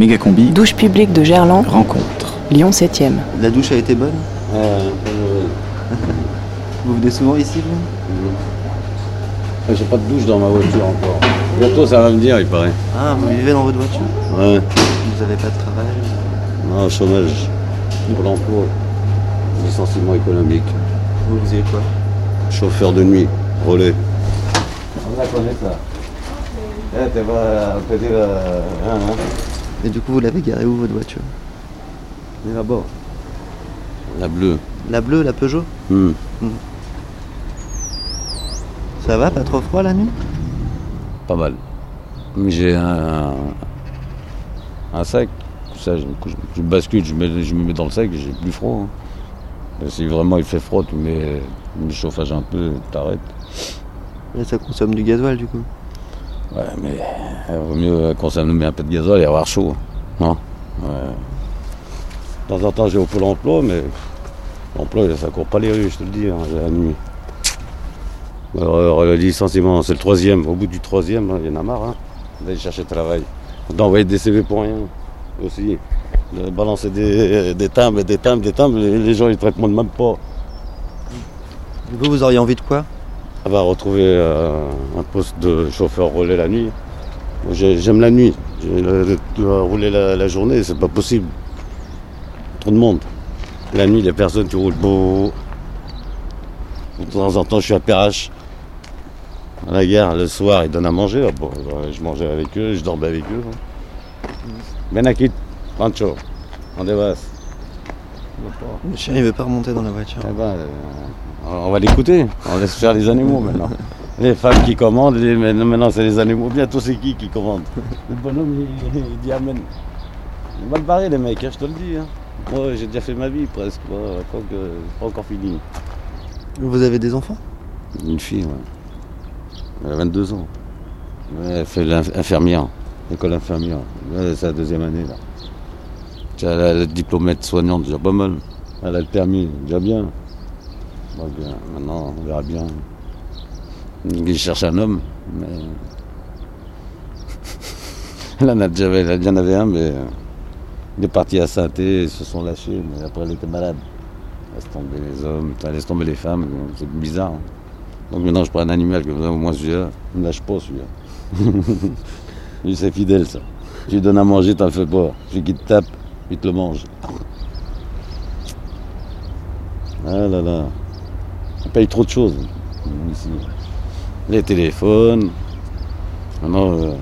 Méga combi. Douche publique de Gerland. Rencontre. Lyon 7ème. La douche a été bonne? Euh, Vous venez souvent ici, vous? J'ai pas de douche dans ma voiture encore. Bientôt ça va me dire, il paraît. Ah, vous vivez dans votre voiture? Ouais. Vous n'avez pas de travail? Non, chômage. Pour l'emploi. Licenciement économique. Vous faisiez quoi? Chauffeur de nuit. Relais. On la connaît ça. Eh, t'es pas la. Hein, hein. Et du coup, vous l'avez garée où, votre voiture? Mais là-bas. La bleue. La bleue, la Peugeot? Hmm. Ça va, pas trop froid la nuit? Pas mal. J'ai un. un sac. Ça, je, je bascule, je, mets- je me mets dans le sac et j'ai plus froid. hein. Si vraiment il fait froid, tu mets le chauffage un peu, t'arrêtes. Et ça consomme du gasoil, du coup? Ouais, mais il vaut mieux consommer un peu de gasoil et avoir chaud. Non? Ouais. De temps en temps, j'ai au pôle emploi, mais l'emploi, ça court pas les rues, je te le dis, hein, la nuit. Alors, euh, le licenciement, c'est le troisième. Au bout du troisième, hein, il y en a marre hein, d'aller chercher travail. D'envoyer des CV pour rien aussi. De balancer des, des timbres, des timbres, des timbres, les, les gens ils te répondent même pas. Vous, vous auriez envie de quoi? Va retrouver euh, un poste de chauffeur relais la nuit. J'aime la nuit. Le- le- rouler la, la journée, c'est pas possible. Trop de monde. La nuit, les personnes qui roulent beau. De temps en temps, je suis à Perrache. À la gare, le soir, ils donnent à manger. Ah, bon, euh, je mangeais avec eux, je dormais avec eux. Benakit, Pancho, on chien, il veut pas remonter dans la voiture. Eh ben, euh, on va l'écouter. On laisse faire les animaux maintenant. Les femmes qui commandent, les- maintenant c'est les animaux. Bientôt c'est qui qui commande Le bonhomme il, il dit amen. Mal barré les mecs, hein, je te le dis. hein. Moi j'ai déjà fait ma vie presque. Moi, pas, que- pas encore fini. Vous avez des enfants? Une fille, ouais. Elle a 22 ans. Elle fait l'infirmière, l'école infirmière. C'est la deuxième année là. Elle a le soignante, déjà pas mal. Elle a le permis, déjà bien. Bien. Maintenant, on verra bien. Il cherche un homme, mais. Elle en a déjà, elle en avait un, mais. euh, Il est parti à saint ils se sont lâchés, mais après elle était malade. Laisse tomber les hommes, laisse tomber les femmes, c'est bizarre. hein. Donc maintenant je prends un animal ça, au moins celui-là, il ne lâche pas celui-là. Lui c'est fidèle ça. Tu lui donnes à manger, t'en fais pas. Celui qui te tape, il te le mange. Ah là là. On paye trop de choses ici. Les téléphones. Maintenant, euh,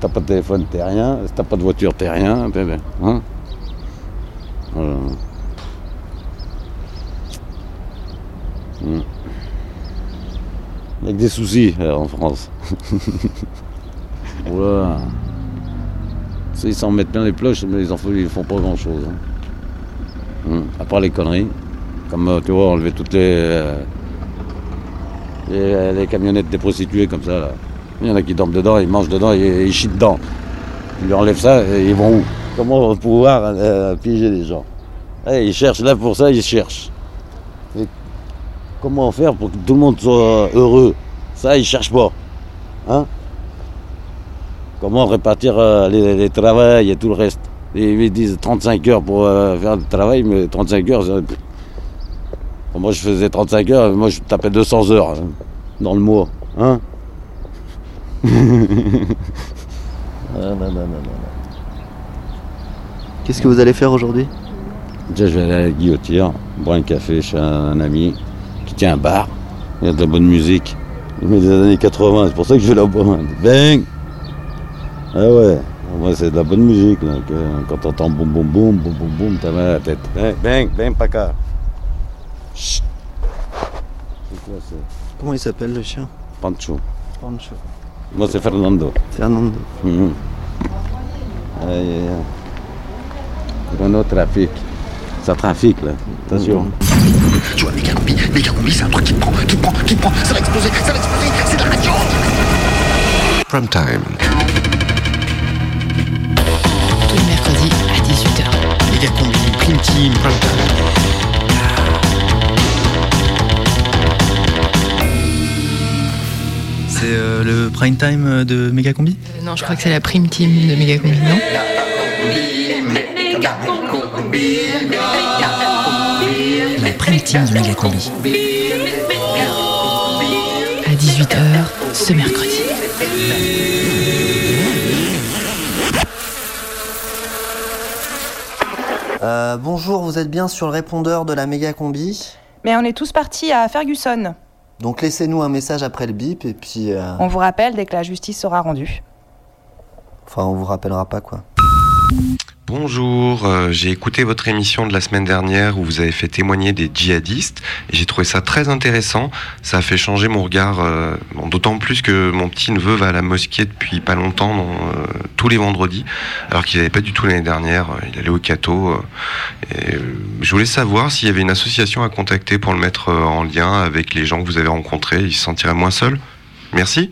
t'as pas de téléphone, t'es rien. Si t'as pas de voiture, t'es rien. Hein Voilà. Hmm. Il y a que des soucis euh, en France. voilà. Ils s'en mettent plein les cloches, mais ils en font, ils font pas grand chose. À part les conneries. Comme euh, tu vois, enlever toutes les, les, les camionnettes des prostituées comme ça. Là. Il y en a qui dorment dedans, ils mangent dedans et ils chient dedans. Ils lui enlèvent ça et ils vont où? Comment pouvoir euh, piéger les gens? Eh, Ils cherchent là pour ça, ils cherchent. Comment faire pour que tout le monde soit heureux? Ça, ils cherchent pas. Hein? Comment répartir euh, les, travails et tout le reste? Ils disent 35 heures pour euh, faire le travail, mais 35 heures, c'est- moi je faisais 35 heures, moi je tapais 200 heures hein, dans le mois. Hein Ah, non, non, non, non, non. Qu'est-ce que vous allez faire aujourd'hui? Déjà, je vais aller à la guillotière, boire un café chez un, un ami qui tient un bar. Il y a de la bonne musique. Il met des années 80, c'est pour ça que je vais là-bas. Bang Ah ouais, c'est de la bonne musique. Là, que- quand t'entends boum boum boum, boum boum boum, t'as mal à la tête. Bang, bang, bang, paca. Chut C'est quoi ça Comment il s'appelle le chien? Pancho. Pancho. Moi c'est Fernando. Fernando. Mhm. Aïe, aïe, aïe. Renault trafic. Ça trafique là. Attention. Tu vois, méga combi, méga combi, c'est un truc qui te prend, qui te prend, qui te prend, ça va exploser, ça va exploser, c'est de la radio Prime time. Tous les mercredis à 18h. Méga combi, prime team, prime time. c'est euh, le prime time euh, de Megacombi? Euh, Non, je crois que c'est la prime team de Megacombi, non? La prime team de Megacombi. À 18h ce mercredi. Euh, bonjour, vous êtes bien sur le répondeur de la Megacombi? Mais on est tous partis à Ferguson. Donc laissez-nous un message après le bip et puis... euh, On vous rappelle dès que la justice sera rendue. Enfin, on vous rappellera pas quoi. Bonjour, euh, j'ai écouté votre émission de la semaine dernière où vous avez fait témoigner des djihadistes et j'ai trouvé ça très intéressant. Ça a fait changer mon regard, euh, d'autant plus que mon petit neveu va à la mosquée depuis pas longtemps, euh, tous les vendredis, alors qu'il n'avait pas du tout l'année dernière. Il allait au euh, et, je voulais savoir s'il y avait une association à contacter pour le mettre en lien avec les gens que vous avez rencontrés. Il se sentirait moins seul. Merci.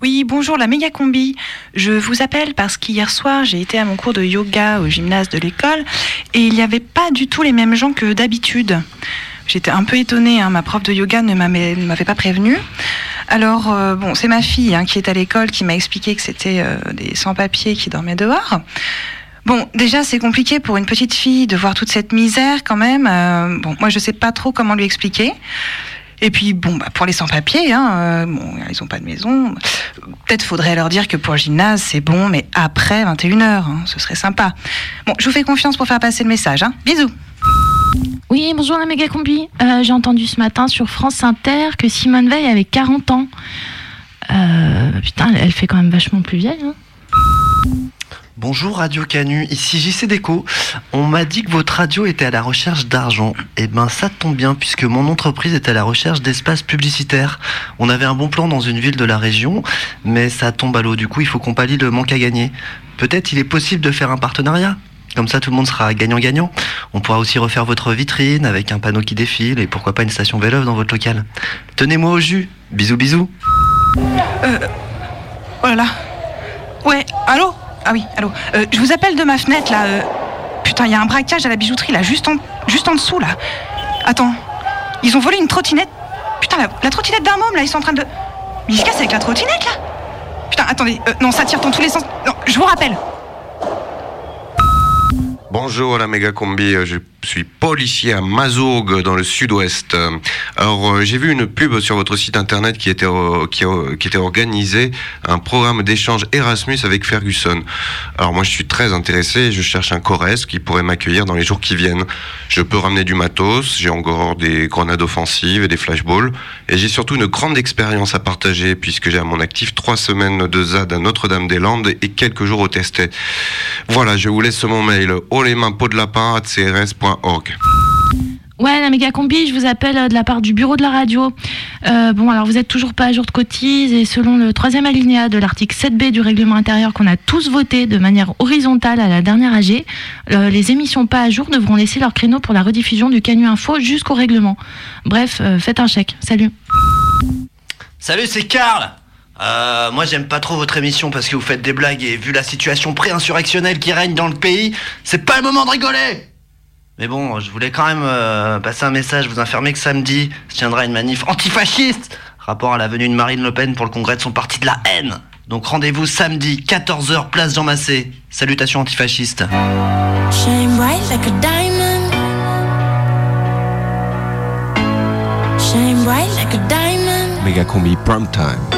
Oui, bonjour la méga combi. Je vous appelle parce qu'hier soir, j'ai été à mon cours de yoga au gymnase de l'école et il n'y avait pas du tout les mêmes gens que d'habitude. J'étais un peu étonnée, hein, ma prof de yoga ne m'avait pas prévenue. Alors, euh, bon, c'est ma fille hein, qui est à l'école qui m'a expliqué que c'était euh, des sans-papiers qui dormaient dehors. Bon, déjà, c'est compliqué pour une petite fille de voir toute cette misère quand même. Euh, bon, moi, je sais pas trop comment lui expliquer. Et puis, bon, bah, pour les sans-papiers, hein, euh, ils ont pas de maison. Peut-être faudrait leur dire que pour le gymnase, c'est bon, mais après 21h, hein, ce serait sympa. Bon, je vous fais confiance pour faire passer le message. Hein. Bisous Oui, bonjour la méga combi. Euh, J'ai entendu ce matin sur France Inter que Simone Veil avait 40 ans. Euh, putain, elle fait quand même vachement plus vieille. Hein. Bonjour Radio Canu, ici JC Déco. On m'a dit que votre radio était à la recherche d'argent. Eh ben ça tombe bien puisque mon entreprise est à la recherche d'espaces publicitaires. On avait un bon plan dans une ville de la région, mais ça tombe à l'eau. Du coup, il faut qu'on pallie le manque à gagner. Peut-être il est possible de faire un partenariat. Comme ça, tout le monde sera gagnant-gagnant. On pourra aussi refaire votre vitrine avec un panneau qui défile et pourquoi pas une station vélo dans votre local. Tenez-moi au jus. Bisous, bisous. euh, Oh là là Ouais, allô? Ah oui, allô. Euh, je vous appelle de ma fenêtre là. euh, Putain, il y a un braquage à la bijouterie là, juste en, juste en dessous là. Attends, ils ont volé une trottinette. Putain, la, trottinette d'un môme là, ils sont en train de. Mais ils se cassent avec la trottinette là Putain, attendez, euh, non, ça tire dans tous les sens. Non, je vous rappelle. Bonjour la méga combi, suis policier à Mazurgue dans le sud-ouest. Alors euh, j'ai vu une pub sur votre site internet qui était, euh, euh, qui était organisé un programme d'échange Erasmus avec Ferguson. Alors moi je suis très intéressé je cherche un Corrèze qui pourrait m'accueillir dans les jours qui viennent. Je peux ramener du matos, j'ai encore des grenades offensives et des flashballs et j'ai surtout une grande expérience à partager puisque j'ai à mon actif trois semaines de ZAD à Notre-Dame-des-Landes et quelques jours au testet. Voilà, je vous laisse mon mail haut Ouais, la méga combi, je vous appelle euh, de la part du bureau de la radio. Euh, bon, alors vous êtes toujours pas à jour de cotise et selon le troisième alinéa de l'article 7b du règlement intérieur qu'on a tous voté de manière horizontale à la dernière AG, euh, les émissions pas à jour devront laisser leur créneau pour la rediffusion du Canu Info jusqu'au règlement. Bref, euh, faites un chèque. Salut. Salut, c'est Karl euh, moi j'aime pas trop votre émission parce que vous faites des blagues et vu la situation pré-insurrectionnelle qui règne dans le pays, c'est pas le moment de rigoler Mais bon, je voulais quand même euh, passer un message, vous informer que samedi se tiendra une manif antifasciste rapport à la venue de Marine Le Pen pour le congrès de son parti de la haine. Donc rendez-vous samedi, 14h, place Jean Massé. Salutations antifascistes. Shine bright like a diamond. Shine bright like a diamond. Mega Combi Prime Time.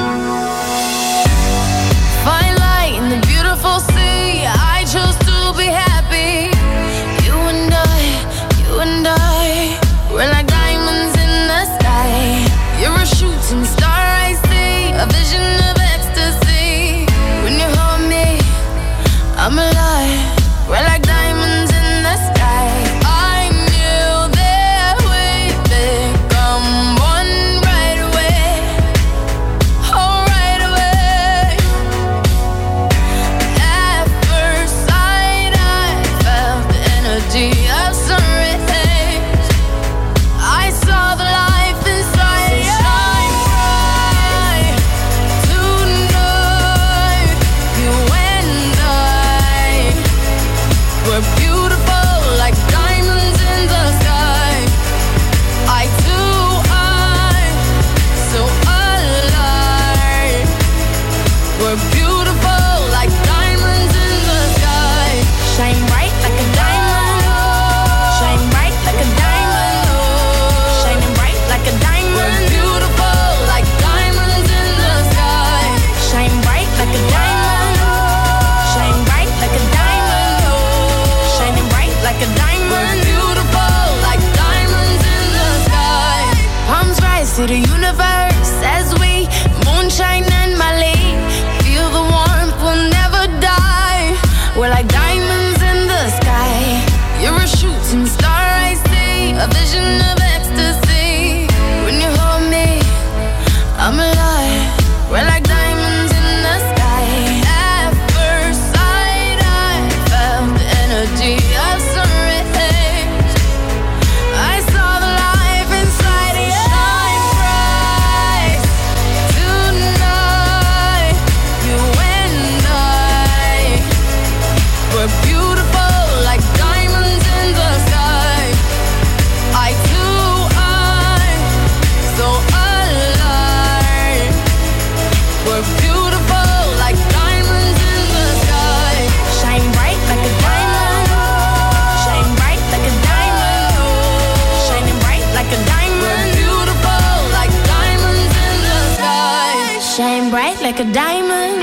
Bright like a diamond.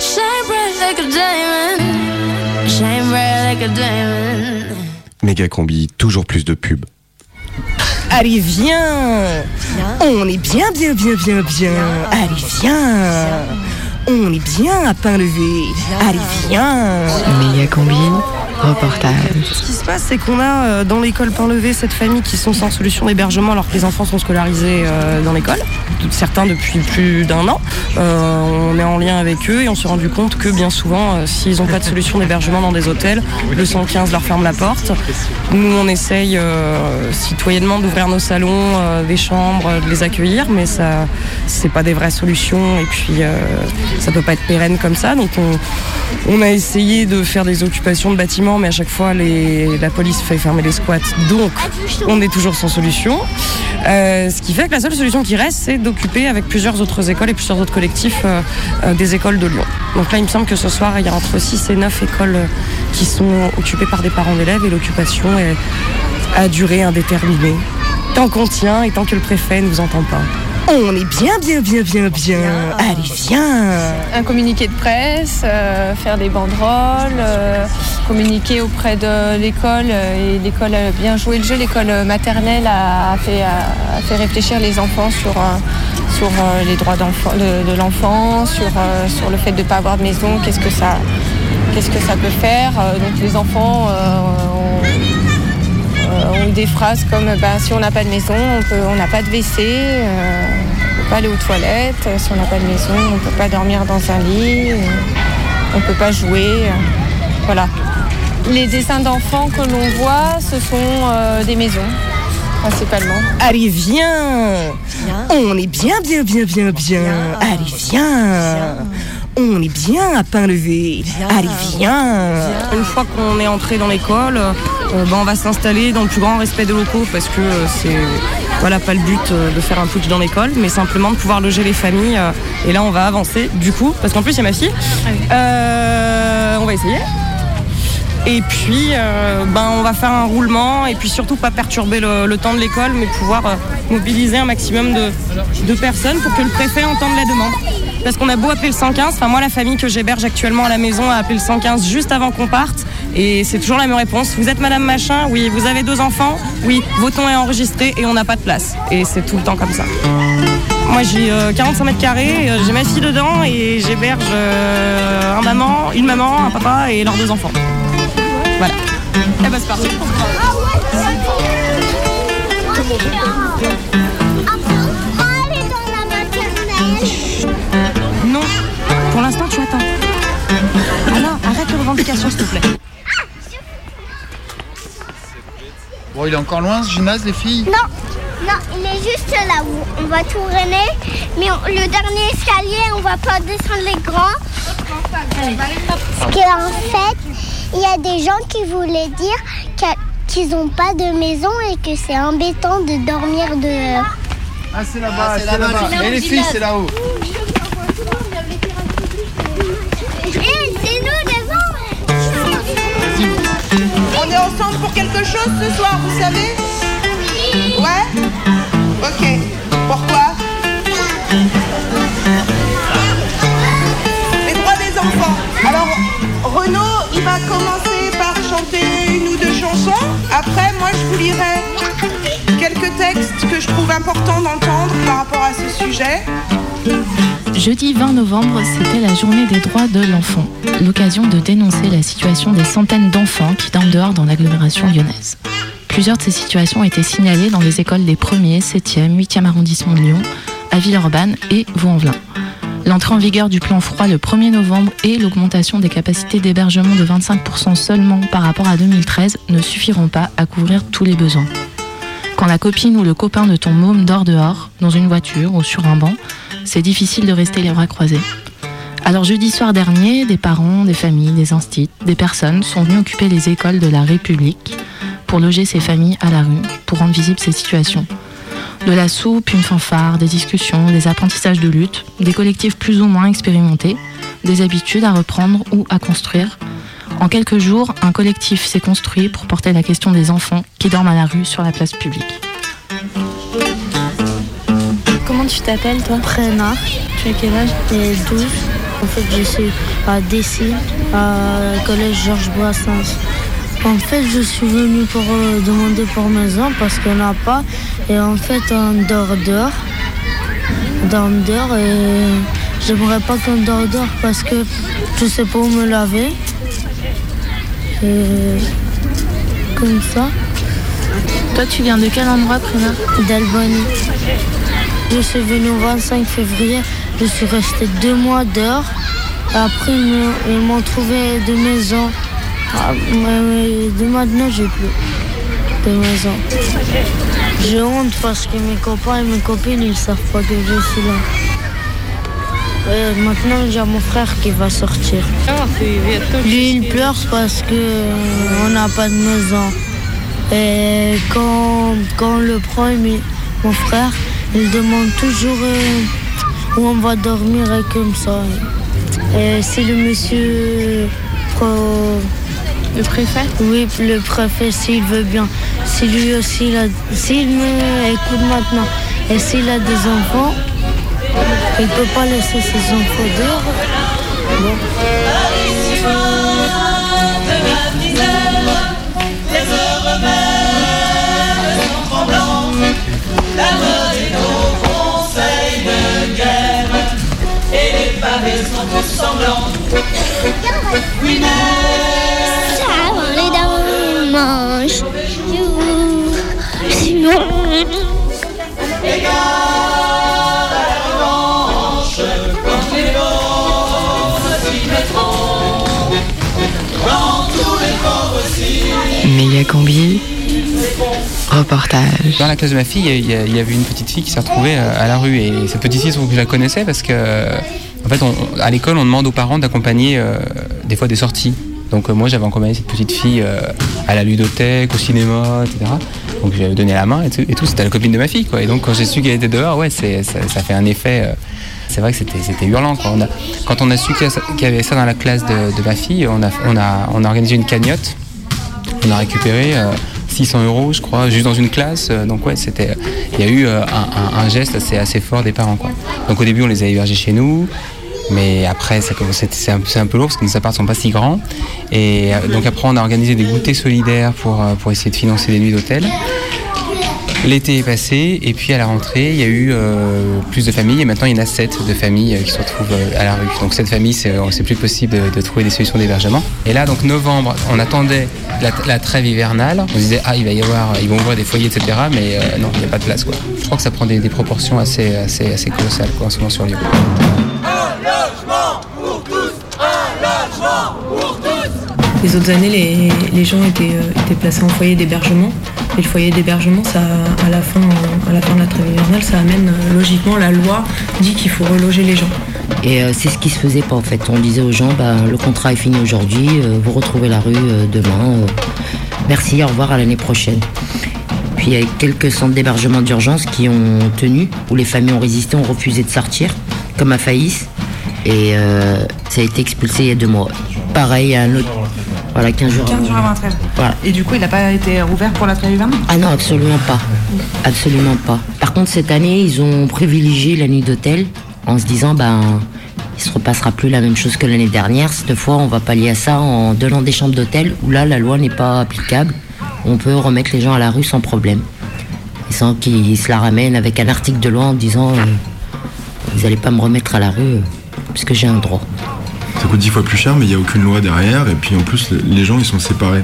Shine bright like a diamond. Shine bright like a diamond. Méga combi, toujours plus de pubs. Allez, viens On est bien, bien, bien, bien, bien Allez, viens On est bien à pain levé Allez, viens Méga combi, reportage. Ce qui se passe, c'est qu'on a euh, dans l'école Pain-Levé cette famille qui sont sans solution d'hébergement alors que les enfants sont scolarisés euh, dans l'école, certains depuis plus d'un an. Euh, on est en lien avec eux et on s'est rendu compte que bien souvent, euh, s'ils n'ont pas de solution d'hébergement dans des hôtels, le 115 leur ferme la porte. Nous, on essaye euh, citoyennement d'ouvrir nos salons, euh, des chambres, de les accueillir, mais ça, c'est pas des vraies solutions et puis euh, ça peut pas être pérenne comme ça. Donc on, on a essayé de faire des occupations de bâtiments, mais à chaque fois la police fait fermer les squats, donc on est toujours sans solution. Euh, ce qui fait que la seule solution qui reste, c'est d'occuper avec plusieurs autres écoles et plusieurs autres collectifs euh, euh, des écoles de Lyon. Donc là, il me semble que ce soir, il y a entre 6 et 9 écoles qui sont occupées par des parents d'élèves et l'occupation est à durée indéterminée. Tant qu'on tient et tant que le préfet ne vous entend pas. On est bien, bien, bien, bien, bien. Allez, viens. un communiqué de presse, euh, faire des banderoles, euh, communiquer auprès de l'école. euh, et l'école a bien joué le jeu. L'école maternelle a fait, a, a fait réfléchir les enfants sur, sur les droits de, de l'enfant, sur, sur le fait de ne pas avoir de maison, qu'est-ce que ça, qu'est-ce que ça peut faire? Donc les enfants ont, euh, ont eu des phrases comme ben, si on n'a pas de maison, on peut- on n'a pas de WC, euh, on ne peut pas aller aux toilettes, si on n'a pas de maison, on ne peut pas dormir dans un lit, euh, on ne peut pas jouer. voilà. Les dessins d'enfants que l'on voit, ce sont des maisons, principalement. Allez, viens. On est bien, bien, bien, bien, bien. Allez, viens. On est bien à pain levé. Allez, viens. Une fois qu'on est entré dans l'école, ben, on va s'installer dans le plus grand respect des locaux parce que euh, c'est voilà pas le but euh, de faire un putsch dans l'école, mais simplement de pouvoir loger les familles. euh, et là, on va avancer du coup, parce qu'en plus, il y a ma fille. Euh, on va essayer. Et puis, euh, ben, on va faire un roulement et puis surtout pas perturber le, le temps de l'école, mais pouvoir euh, mobiliser un maximum de, de personnes pour que le préfet entende la demande. Parce qu'on a beau appeler le 115, enfin moi la famille que j'héberge actuellement à la maison a appelé le 115 juste avant qu'on parte et c'est toujours la même réponse. Vous êtes Madame Machin Oui. Vous avez deux enfants Oui. Votre nom est enregistré et on n'a pas de place. Et c'est tout le temps comme ça. Moi j'ai euh, 45 mètres carrés, euh, j'ai ma fille dedans et j'héberge euh, un maman, une maman, un papa et leurs deux enfants. Voilà. Eh ben c'est parti. Non, pour l'instant tu attends. Alors, arrête les revendications s'il te plaît. Bon, il est encore loin ce gymnase, les filles? Non, non, il est juste là où on va tourner, mais on- le dernier escalier, on va pas descendre les grands. Parce qu'en fait, il y a des gens qui voulaient dire qu'ils n'ont pas de maison et que c'est embêtant de dormir dehors. Ah, c'est là-bas, c'est là-bas. Et les filles, c'est là-haut. Ensemble pour quelque chose ce soir, vous savez Ouais Ok. Pourquoi Les droits des enfants. Alors, Renaud, il va commencer par chanter une ou deux chansons. Après, moi, je vous lirai quelques textes que je trouve importants d'entendre par rapport à ce sujet. Jeudi 20 novembre, c'était la journée des droits de l'enfant, l'occasion de dénoncer la situation des centaines d'enfants qui dorment dehors dans l'agglomération lyonnaise. Plusieurs de ces situations ont été signalées dans les écoles des 1er, 7e, 8e arrondissements de Lyon, à Villeurbanne et Vaux-en-Velin. L'entrée en vigueur du plan froid le 1er novembre et l'augmentation des capacités d'hébergement de 25% seulement par rapport à 2013 ne suffiront pas à couvrir tous les besoins. Quand la copine ou le copain de ton môme dort dehors, dans une voiture ou sur un banc, c'est difficile de rester les bras croisés. Alors jeudi soir dernier, des parents, des familles, des instituts, des personnes sont venus occuper les écoles de la République pour loger ces familles à la rue, pour rendre visible ces situations. De la soupe, une fanfare, des discussions, des apprentissages de lutte, des collectifs plus ou moins expérimentés, des habitudes à reprendre ou à construire. En quelques jours, un collectif s'est construit pour porter la question des enfants qui dorment à la rue sur la place publique. Comment tu t'appelles toi Prénard. Tu as quel âge J'ai 12. En fait, je suis à Dessy, à collège Georges Brassens. En fait, je suis venue pour euh, demander pour maison parce qu'on n'a pas. Et en fait, on dort dehors. On dort dehors et j'aimerais pas qu'on dort dehors parce que je sais pas où me laver. Et comme ça. Toi, tu viens de quel endroit, Prima D'Albanie. Je suis venue au 25 février. Je suis restée deux mois dehors. Après, ils m'ont- trouvé de maison. Ah, de maintenant, j'ai plus de maison. J'ai honte parce que mes copains et mes copines, ils savent pas que je suis là. Et maintenant, j'ai mon frère qui va sortir. Lui, il pleure parce que euh, n'a pas de maison. Et quand, quand on le prend, mon frère, il demande toujours euh, où on va dormir et comme ça. Et si le monsieur pro- Le préfet? Oui, le préfet, s'il veut bien. Si lui aussi, il a- s'il me écoute maintenant et s'il a des enfants, il peut pas laisser ses enfants dehors. Bon. La Oui, mais Ça va les dents manche. Les gars à la revanche Quand les bons s'y mettront Quand tous les pauvres aussi Méga combi. Reportage. Dans la classe de ma fille, il y, a- il y avait une petite fille qui s'est retrouvée euh, à la rue. Et cette petite fille, je la connaissais parce que, en fait, on- à l'école, on demande aux parents d'accompagner euh, des fois des sorties. Donc, euh, moi, j'avais accompagné cette petite fille euh, à la ludothèque, au cinéma, etc. Donc, j'avais donné la main et tout. C'était la copine de ma fille, quoi. Et donc, quand j'ai su qu'elle était dehors, ouais, ça, ça fait un effet. c'est vrai que c'était, hurlant. Quoi. Quand on a su qu'il y avait ça dans la classe de, ma fille, on a, on, a, on a organisé une cagnotte. On a récupéré 600 euros, je crois, juste dans une classe. Euh, Donc ouais, c'était, il y a eu euh, un, geste assez, assez fort des parents. Quoi. Donc au début, on les a hébergés chez nous. Mais après, c'est un, un peu lourd parce que nos apparts sont pas si grands. Et euh, donc après, on a organisé des goûters solidaires pour, pour essayer de financer des nuits d'hôtel. L'été est passé et puis à la rentrée, il y a eu euh, plus de familles et maintenant il y en a sept de familles euh, qui se retrouvent euh, à la rue. Donc cette famille, c'est plus possible de, trouver des solutions d'hébergement. Et là, donc novembre, on attendait la, trêve hivernale. On disait ah il va y avoir, ils vont ouvrir des foyers, etc. Mais non, il n'y a pas de place quoi. Je crois que ça prend des, proportions assez, colossales quoi, en ce moment sur Lyon. Les autres années, les, gens étaient, étaient placés en foyer d'hébergement. Et le foyer d'hébergement, à la fin, à de la trêve hivernale, ça amène euh, logiquement la loi dit qu'il faut reloger les gens. Et euh, c'est ce qui se faisait pas en fait. On disait aux gens, bah, le contrat est fini aujourd'hui, euh, vous retrouvez la rue demain. merci, au revoir à l'année prochaine. Puis il y a quelques centres d'hébergement d'urgence qui ont tenu, où les familles ont résisté, ont refusé de sortir, comme à Faïs. Et ça a été expulsé il y a deux mois. Pareil, un autre. Voilà, 15 jours. 15 jours avant la trêve. Voilà. Et du coup, il n'a pas été rouvert pour la trêve hivernale? Ah non, absolument pas. Absolument pas. Par contre, cette année, ils ont privilégié la nuit d'hôtel en se disant, ben, il se repassera plus la même chose que l'année dernière. Cette fois, on va pallier à ça en donnant des chambres d'hôtel où là, la loi n'est pas applicable. On peut remettre les gens à la rue sans problème. Et sans qu'ils se la ramènent avec un article de loi en disant, euh, Vous n'allez pas me remettre à la rue euh, puisque j'ai un droit. Ça coûte dix fois plus cher, mais il n'y a aucune loi derrière. Et puis en plus, les gens, ils sont séparés.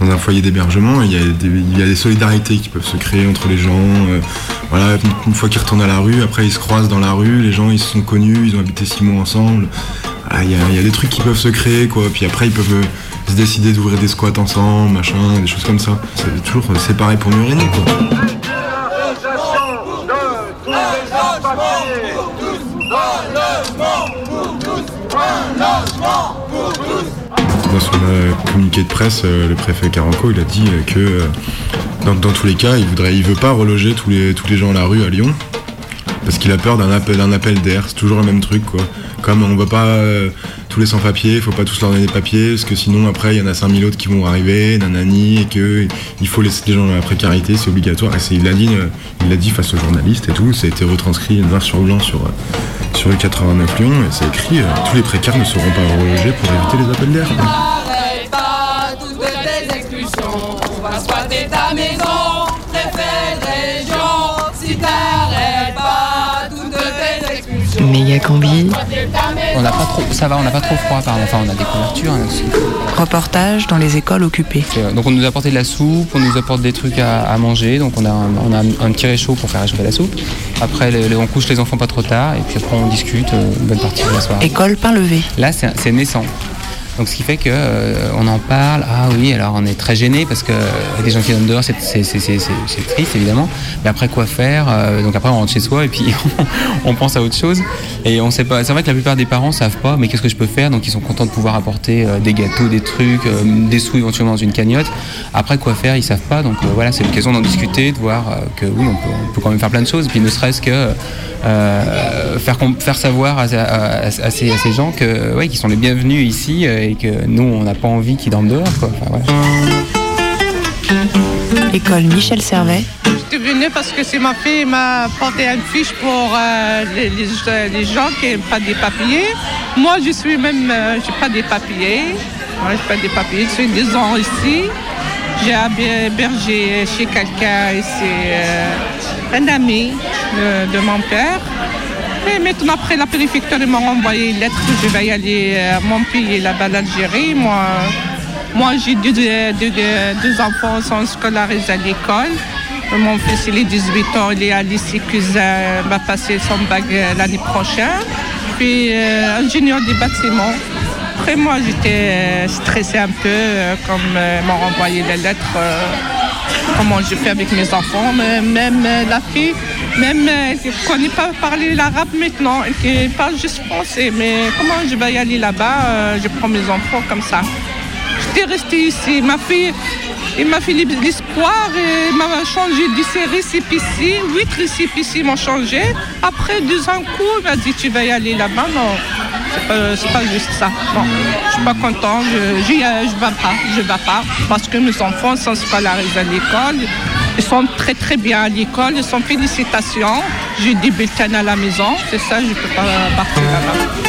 Dans un foyer d'hébergement, il y, a des, solidarités qui peuvent se créer entre les gens. euh, voilà, une, fois qu'ils retournent à la rue, après ils se croisent dans la rue, les gens ils se sont connus, ils ont habité six mois ensemble. Ah, Il y, a, des trucs qui peuvent se créer, quoi. Puis après, ils peuvent euh, se décider d'ouvrir des squats ensemble, machin, des choses comme ça. C'est toujours euh, séparé pour mieux. Dans son euh, communiqué de presse, euh, le préfet Caranco, il a dit euh, que euh, dans, dans tous les cas, il voudrait, il veut pas reloger tous les, tous les gens à la rue à Lyon parce qu'il a peur d'un appel, d'un appel d'air. C'est toujours le même truc, quoi. Comme on veut pas euh, tous les sans-papiers, il faut pas tous leur donner des papiers parce que sinon après il y en a 5000 autres qui vont arriver, nanani, et que il faut laisser les gens dans la précarité, c'est obligatoire. Et c'est, il l'a dit, euh, il l'a dit face aux journalistes et tout. Ça a été retranscrit noir sur blanc sur euh, sur le 89 Lyon et c'est écrit euh, tous les précaires ne seront pas relogés pour éviter les appels d'air. Ta maison, préfet de région. Si t'arrêtes pas toutes tes expulsions. Méga combi. On n'a pas trop, ça va, on n'a pas trop froid, par enfin on a des couvertures. hein, aussi. Reportage dans les écoles occupées. Euh, Donc on nous a apporté de la soupe, on nous apporte des trucs à, à manger, donc on a, un, on a un, un petit réchaud pour faire réchauffer la soupe. Après le- le- on couche les enfants pas trop tard et puis après on discute euh, une bonne partie de la soirée. École pain levé. Là c'est c'est naissant. Donc ce qui fait que euh, en parle. Ah oui, alors on est très gêné parce que des gens qui donnent dehors, c'est triste évidemment. Mais après quoi faire Euh, Donc après on rentre chez soi et puis on pense à autre chose. Et on sait pas. C'est vrai que la plupart des parents savent pas. Mais qu'est-ce que je peux faire? Donc ils sont contents de pouvoir apporter euh, des gâteaux, des trucs, des sous éventuellement dans une cagnotte. Après quoi faire? Ils savent pas. Donc voilà, c'est l'occasion d'en discuter, de voir que oui, on peut, quand même faire plein de choses. Et puis ne serait-ce que faire, faire savoir à, ces, à ces gens que qu'ils sont les bienvenus ici et que nous on n'a pas envie qu'ils dorment dehors. Quoi. Enfin, voilà. École Michel Servet. Je suis venue parce que c'est ma fille m'a porté une fiche pour euh, les, les- les gens qui n'ont pas des papiers. Moi, je suis même, euh, j'ai pas des papiers. Moi, j'ai pas des papiers. Je suis deux ans ici. J'ai hébergé chez quelqu'un et c'est euh, un ami de, de mon père. Maintenant, après la préfecture, ils m'ont envoyé une lettre que je vais aller euh, à mon pays, là-bas, l'Algérie. Moi, moi j'ai deux, deux- deux- enfants sont scolarisés à l'école. Mon fils, il est 18 ans, il est à lycée Cousin, va passer son bac euh, l'année prochaine. Puis euh, ingénieur des bâtiments. Après, moi, j'étais stressée un peu, comme euh, m'ont renvoyé les lettres, comment je fais avec mes enfants. Même la fille, même euh, elle ne connaît pas parler l'arabe maintenant, elle parle juste français. Mais comment je vais y aller là-bas euh, Je prends mes enfants comme ça. J'étais restée ici. Ma fille, il m'a fait l'espoir et m'a changé du récépissé. Huit récépissés m'ont changé. Après deux ans coup, il m'a dit tu vas y aller là-bas? Non, c'est pas, pas juste ça. Non, je suis pas content. Je, j'y- euh, vais pas, je vais pas parce que mes enfants sont scolarisés à l'école. Ils sont très très bien à l'école. Ils sont félicitations. J'ai des bulletins à la maison. C'est ça, je peux pas partir là-bas.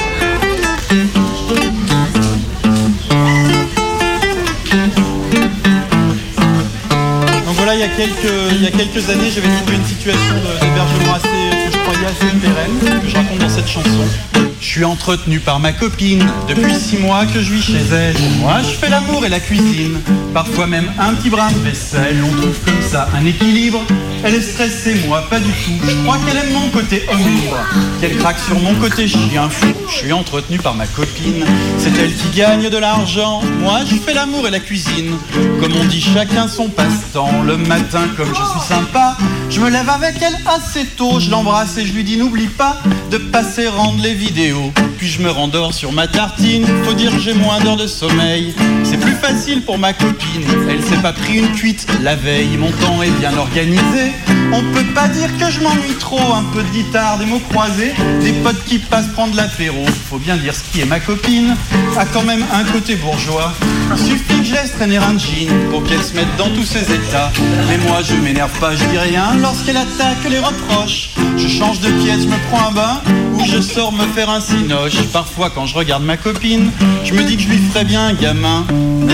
Donc voilà, il y a quelques, il y a quelques années, j'avais vécu une situation d'hébergement assez, que je assez pérenne, que je raconte dans cette chanson. Je suis entretenu par ma copine depuis six mois que je vis chez elle. Moi, je fais l'amour et la cuisine, parfois même un petit brin de vaisselle. On trouve comme ça un équilibre. Elle est stressée, moi pas du tout. Je crois qu'elle aime mon côté homme qu'elle craque sur mon côté chien fou. Je suis entretenu par ma copine, c'est elle qui gagne de l'argent. Moi, je fais l'amour et la cuisine. Comme on dit, chacun son passe-temps. Le matin, comme je suis sympa, je me lève avec elle assez tôt. Je l'embrasse et je lui dis n'oublie pas de passer rendre les vidéos. Puis je me rendors sur ma tartine. Faut dire j'ai moins d'heures de sommeil. C'est plus facile pour ma copine. Elle s'est pas pris une cuite la veille. Mon temps est bien organisé. On peut pas dire que je m'ennuie trop. Un peu de guitare, des mots croisés, des potes qui passent prendre l'apéro. Faut bien dire ce qui est ma copine. A quand même un côté bourgeois. Suffit que je laisse traîner un jean pour qu'elle se mette dans tous ses états. Mais moi je m'énerve pas, je dis rien. Lorsqu'elle attaque les reproches. Je change de pièce, je me prends un bain, ou je sors me faire un cinoche. Parfois, quand je regarde ma copine, je me dis que je lui ferais bien un gamin.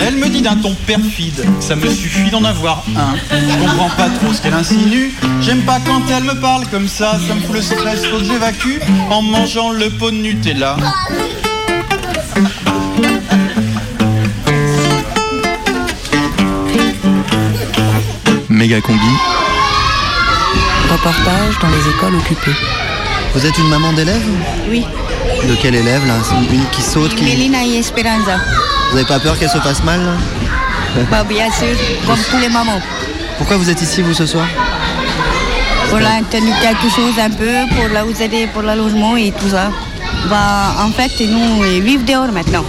Elle me dit d'un ton perfide, ça me suffit d'en avoir un. Je comprends pas trop ce qu'elle insinue. J'aime pas quand elle me parle comme ça, ça me fout le stress, faut que j'évacue en mangeant le pot de Nutella. Méga combi. Reportage dans les écoles occupées. Vous êtes une maman d'élève Oui, De quel élève là Une qui saute qui... Mélina et Esperanza. Vous avez pas peur qu'elle se passe mal là Bah, bien sûr, comme tous les mamans. Pourquoi vous êtes ici vous ce soir Pour la tenue quelque chose un peu, pour la vous aider pour le logement et tout ça. Bah, en fait, nous vivons dehors maintenant.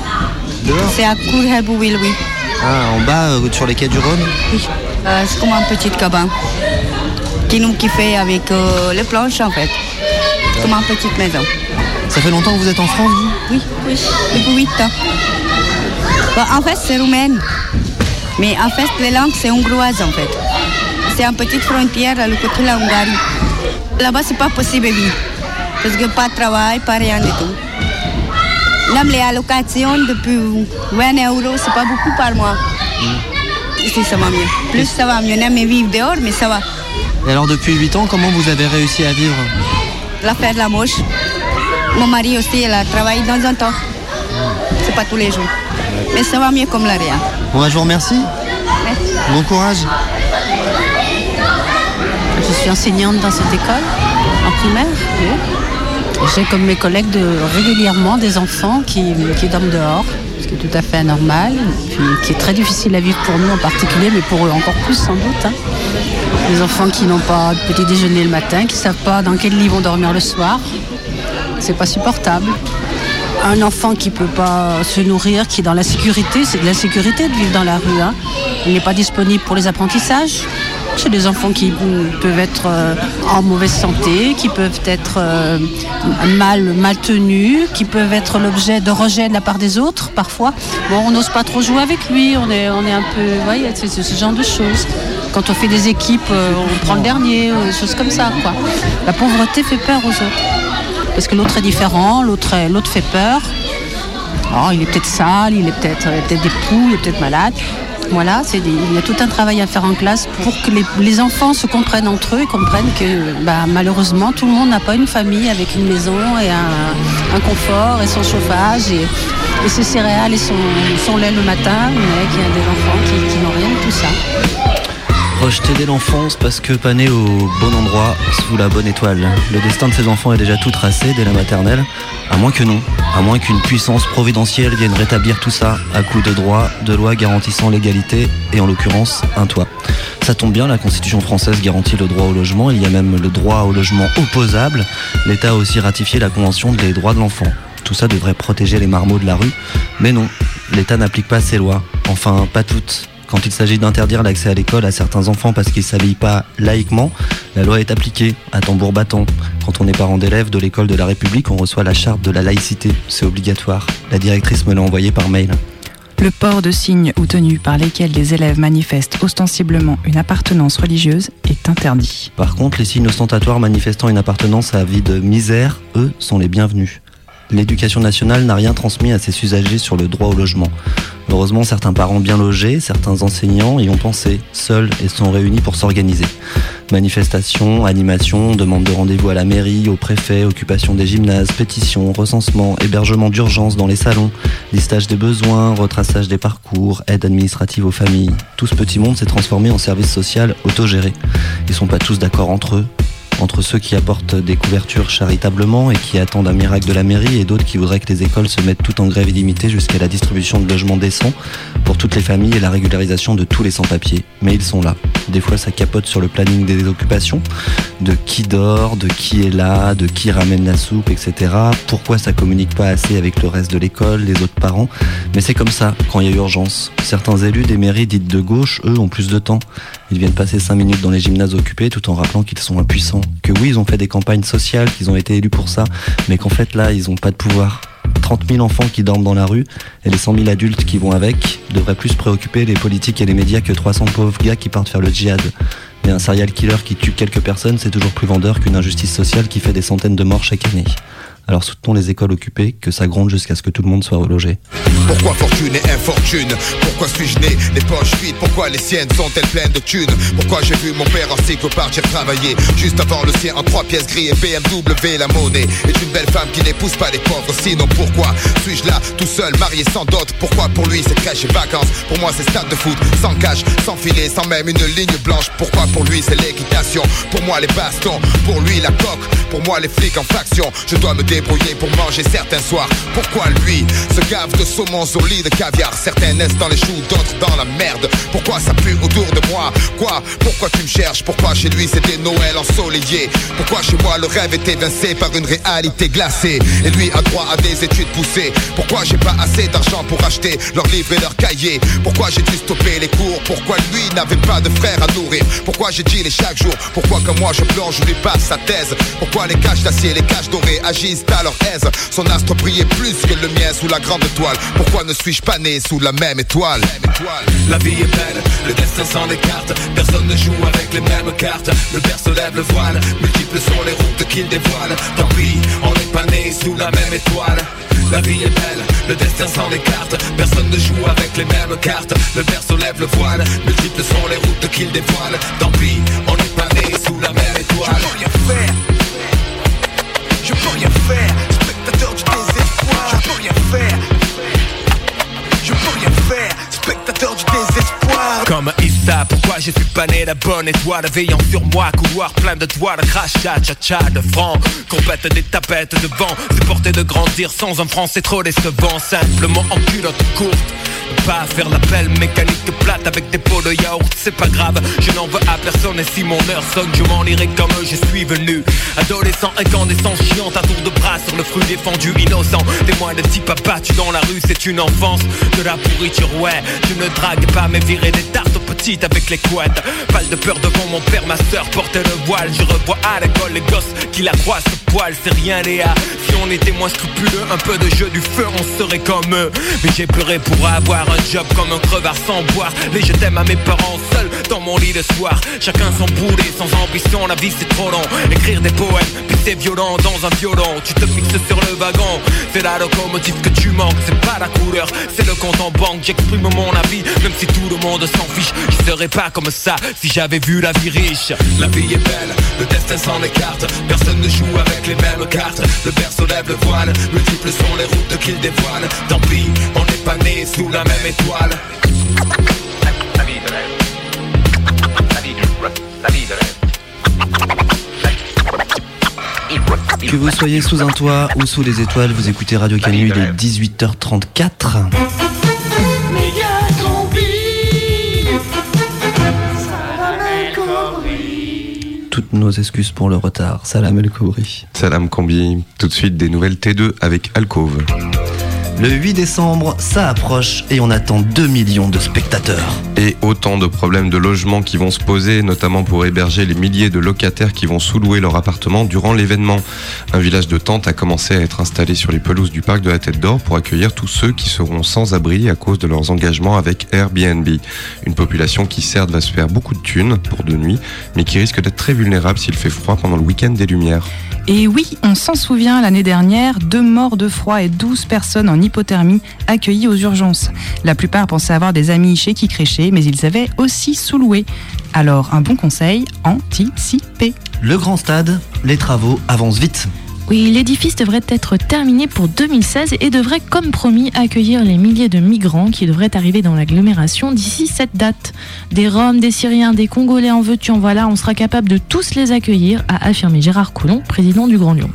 Dehors C'est à Courhelbouville, oui. Ah, en bas, euh, sur les quais du Rhône Oui. Euh, c'est comme un petit cabane qui nous qui fait avec euh, les planches en fait. Comme une petite maison. Ça fait longtemps que vous êtes en France vous? Oui, oui, depuis 8 ans. Bah, en fait, c'est roumaine. Mais en fait, les langues, c'est hongroise en fait. C'est une petite frontière à le côté de la Hongrie. Là-bas, c'est pas possible de vivre. Parce que pas de travail, pas rien du tout. Même les allocations, depuis 20 euros, c'est pas beaucoup par mois. Ici, ça va mieux. Plus, ça va mieux. On aime vivre dehors, mais ça va. Et alors depuis 8 ans, comment vous avez réussi à vivre L'affaire de la moche. Mon mari aussi, il a travaillé dans un temps. C'est pas tous les jours. Mais ça va mieux comme la rien. Bon, bah, je vous remercie. Bon courage. Je suis enseignante dans cette école, en primaire. J'ai comme mes collègues de, régulièrement des enfants qui, qui dorment dehors, ce qui est tout à fait anormal, puis qui est très difficile à vivre pour nous en particulier, mais pour eux encore plus sans doute. hein. Des enfants qui n'ont pas de petit déjeuner le matin, qui ne savent pas dans quel lit vont dormir le soir. C'est pas supportable. Un enfant qui peut pas se nourrir, qui est dans la sécurité, c'est de la sécurité de vivre dans la rue. hein. Il n'est pas disponible pour les apprentissages. C'est des enfants qui peuvent être euh, en mauvaise santé, qui peuvent être euh, mal, mal tenus, qui peuvent être l'objet de rejet de la part des autres parfois. Bon, on n'ose pas trop jouer avec lui, on est, on est un peu. Vous voyez, c'est ce genre de choses. Quand on fait des équipes, euh, on prend le dernier, euh, des choses comme ça. La pauvreté fait peur aux autres. Parce que l'autre est différent, l'autre fait peur. Oh, il est peut-être sale, il est peut-être a peut-être des poux, il est peut-être malade. Voilà, il y a tout un travail à faire en classe pour que les, enfants se comprennent entre eux et comprennent que bah, malheureusement tout le monde n'a pas une famille avec une maison et un, confort et son chauffage et, ses céréales et son, son lait le matin, mais qu'il y a des enfants qui, qui n'ont rien de tout ça. Rejeté dès l'enfance parce que pas né au bon endroit, sous la bonne étoile. Le destin de ces enfants est déjà tout tracé dès la maternelle, à moins que non, à moins qu'une puissance providentielle vienne rétablir tout ça à coup de droits, de lois garantissant l'égalité et en l'occurrence un toit. Ça tombe bien, la Constitution française garantit le droit au logement, il y a même le droit au logement opposable. L'État a aussi ratifié la Convention des droits de l'enfant. Tout ça devrait protéger les marmots de la rue, mais non, l'État n'applique pas ses lois, enfin pas toutes. Quand il s'agit d'interdire l'accès à l'école à certains enfants parce qu'ils ne s'habillent pas laïquement, la loi est appliquée à tambour battant. Quand on est parent d'élèves de l'école de la République, on reçoit la charte de la laïcité. C'est obligatoire. La directrice me l'a envoyé par mail. Le port de signes ou tenues par lesquels les élèves manifestent ostensiblement une appartenance religieuse est interdit. Par contre, les signes ostentatoires manifestant une appartenance à vie de misère, eux, sont les bienvenus. L'éducation nationale n'a rien transmis à ses usagers sur le droit au logement. Heureusement, certains parents bien logés, certains enseignants y ont pensé, seuls, et sont réunis pour s'organiser. Manifestations, animations, demande de rendez-vous à la mairie, au préfet, occupation des gymnases, pétitions, recensement, hébergement d'urgence dans les salons, listage des besoins, retraçage des parcours, aide administrative aux familles. Tout ce petit monde s'est transformé en service social autogéré. Ils sont pas tous d'accord entre eux, entre ceux qui apportent des couvertures charitablement et qui attendent un miracle de la mairie et d'autres qui voudraient que les écoles se mettent toutes en grève illimitée jusqu'à la distribution de logements décents pour toutes les familles et la régularisation de tous les sans-papiers. Mais ils sont là. Des fois ça capote sur le planning des occupations, de qui dort, de qui est là, de qui ramène la soupe, etc. Pourquoi ça communique pas assez avec le reste de l'école, les autres parents? Mais c'est comme ça quand il y a urgence. Certains élus des mairies dites de gauche, eux, ont plus de temps. Ils viennent passer 5 minutes dans les gymnases occupés tout en rappelant qu'ils sont impuissants. Que oui, ils ont fait des campagnes sociales, qu'ils ont été élus pour ça, mais qu'en fait là, ils ont pas de pouvoir. 30 000 enfants qui dorment dans la rue et les 100 000 adultes qui vont avec devraient plus préoccuper les politiques et les médias que 300 pauvres gars qui partent faire le djihad. Mais un serial killer qui tue quelques personnes, c'est toujours plus vendeur qu'une injustice sociale qui fait des centaines de morts chaque année. Alors soutenons les écoles occupées, que ça gronde jusqu'à ce que tout le monde soit relogé. Pourquoi fortune et infortune? Pourquoi suis-je né? Les poches vides Pourquoi les siennes sont-elles pleines de thunes? Pourquoi j'ai vu mon père en cycle partir travailler? Juste avant le sien en trois pièces gris et BMW la monnaie. Est une belle femme qui n'épouse pas les pauvres. Sinon pourquoi suis-je là tout seul marié sans dot? Pourquoi pour lui c'est crèche et vacances Pour moi c'est stade de foot sans cash, sans filet, sans même une ligne blanche. Pourquoi pour lui c'est l'équitation? Pour moi les bastons, pour lui la coque. Pour moi les flics en faction. Je dois me pour manger certains soirs. Pourquoi lui se gave de saumon au lit de caviar? Certains naissent dans les choux, d'autres dans la merde. Pourquoi ça pue autour de moi? Quoi? Pourquoi tu me cherches? Pourquoi chez lui c'était Noël ensoleillé? Pourquoi chez moi le rêve est évincé par une réalité glacée? Et lui a droit à des études poussées. Pourquoi j'ai pas assez d'argent pour acheter leurs livres et leurs cahiers? Pourquoi j'ai dû stopper les cours? Pourquoi lui n'avait pas de frère à nourrir? Pourquoi j'ai les chaque jour? Pourquoi comme moi je plonge, je lui passe sa thèse? Pourquoi les caches d'acier, les caches dorées agissent à leur aise. Son astre brillait plus que le mien sous la grande étoile. Pourquoi ne suis-je pas né sous la même étoile? La vie est belle, le destin s'en écarte. Personne ne joue avec les mêmes cartes. Le père se lève le voile Multiples sont les routes qu'il dévoile. Tant pis, on n'est pas né sous la même étoile. La vie est belle, le destin s'en écarte. Personne ne joue avec les mêmes cartes. Le père se lève le voile Multiples sont les routes qu'il dévoile. Tant pis, on n'est pas né sous la même étoile. Rien Je peux rien faire. Spectateur du désespoir. Comme Issa, pourquoi je suis pas né la bonne étoile Veillant sur moi, couloir plein de toiles Crachat, cha-cha de francs Compète des tapettes de vent C'est porter de grandir sans un franc C'est trop décevant, simplement en culotte courte. Pas faire l'appel mécanique plate avec des pots de yaourt, c'est pas grave, je n'en veux à personne et si mon heure sonne, je m'en irai comme je suis venu. Adolescent incandescent, chiant à tour de bras sur le fruit défendu, innocent. Témoin de type abattu dans la rue, c'est une enfance de la pourriture, ouais. Je ne drague pas, mais virer des tartes aux petites avec les couettes. Pas de peur devant mon père, ma soeur portait le voile. Je revois à l'école les gosses qui la croisent ce poil, c'est rien Léa. Si on était moins scrupuleux, un peu de jeu du feu, on serait comme eux. Mais j'ai pleuré pour avoir un job comme un crevard sans boire Les je t'aime à mes parents seuls dans mon lit le soir. Chacun son boulet, sans ambition, la vie c'est trop long. Écrire des poèmes, puis c'est violent dans un violon. Tu te fixes sur le wagon, c'est la locomotive que tu manques C'est pas la couleur, c'est le compte en banque J'exprime mon avis, même si tout le monde s'en fiche Je serais pas comme ça si j'avais vu la vie riche. La vie est belle, le destin s'en écarte. Personne ne joue avec les mêmes cartes. Le se lève le voile, multiples sont les routes qu'il dévoile Tant pis, on n'est pas né sous la même étoile La. Que vous soyez sous un toit ou sous les étoiles, vous écoutez Radio Canu, il est 18h34. Toutes nos excuses pour le retard. Salam El Kouri. Salam Combi, tout de suite des nouvelles T2 avec Alcove. Le 8 décembre, ça approche et on attend 2 millions de spectateurs. Et autant de problèmes de logement qui vont se poser, notamment pour héberger les milliers de locataires qui vont sous-louer leur appartement durant l'événement. Un village de tentes a commencé à être installé sur les pelouses du parc de la Tête d'Or pour accueillir tous ceux qui seront sans abri à cause de leurs engagements avec Airbnb. Une population qui certes va se faire beaucoup de thunes pour de nuit, mais qui risque d'être très vulnérable s'il fait froid pendant le week-end des Lumières. Et oui, on s'en souvient, l'année dernière, deux morts de froid et 12 personnes en hypothermie accueillies aux urgences. La plupart pensaient avoir des amis chez qui crécher, mais ils avaient aussi sous-loué. Alors, un bon conseil, anticiper. Le grand stade, les travaux avancent vite. Oui, l'édifice devrait être terminé pour 2016 et devrait, comme promis, accueillir les milliers de migrants qui devraient arriver dans l'agglomération d'ici cette date. Des Roms, des Syriens, des Congolais en veux-tu en voilà, on sera capable de tous les accueillir, a affirmé Gérard Collomb, président du Grand Lyon.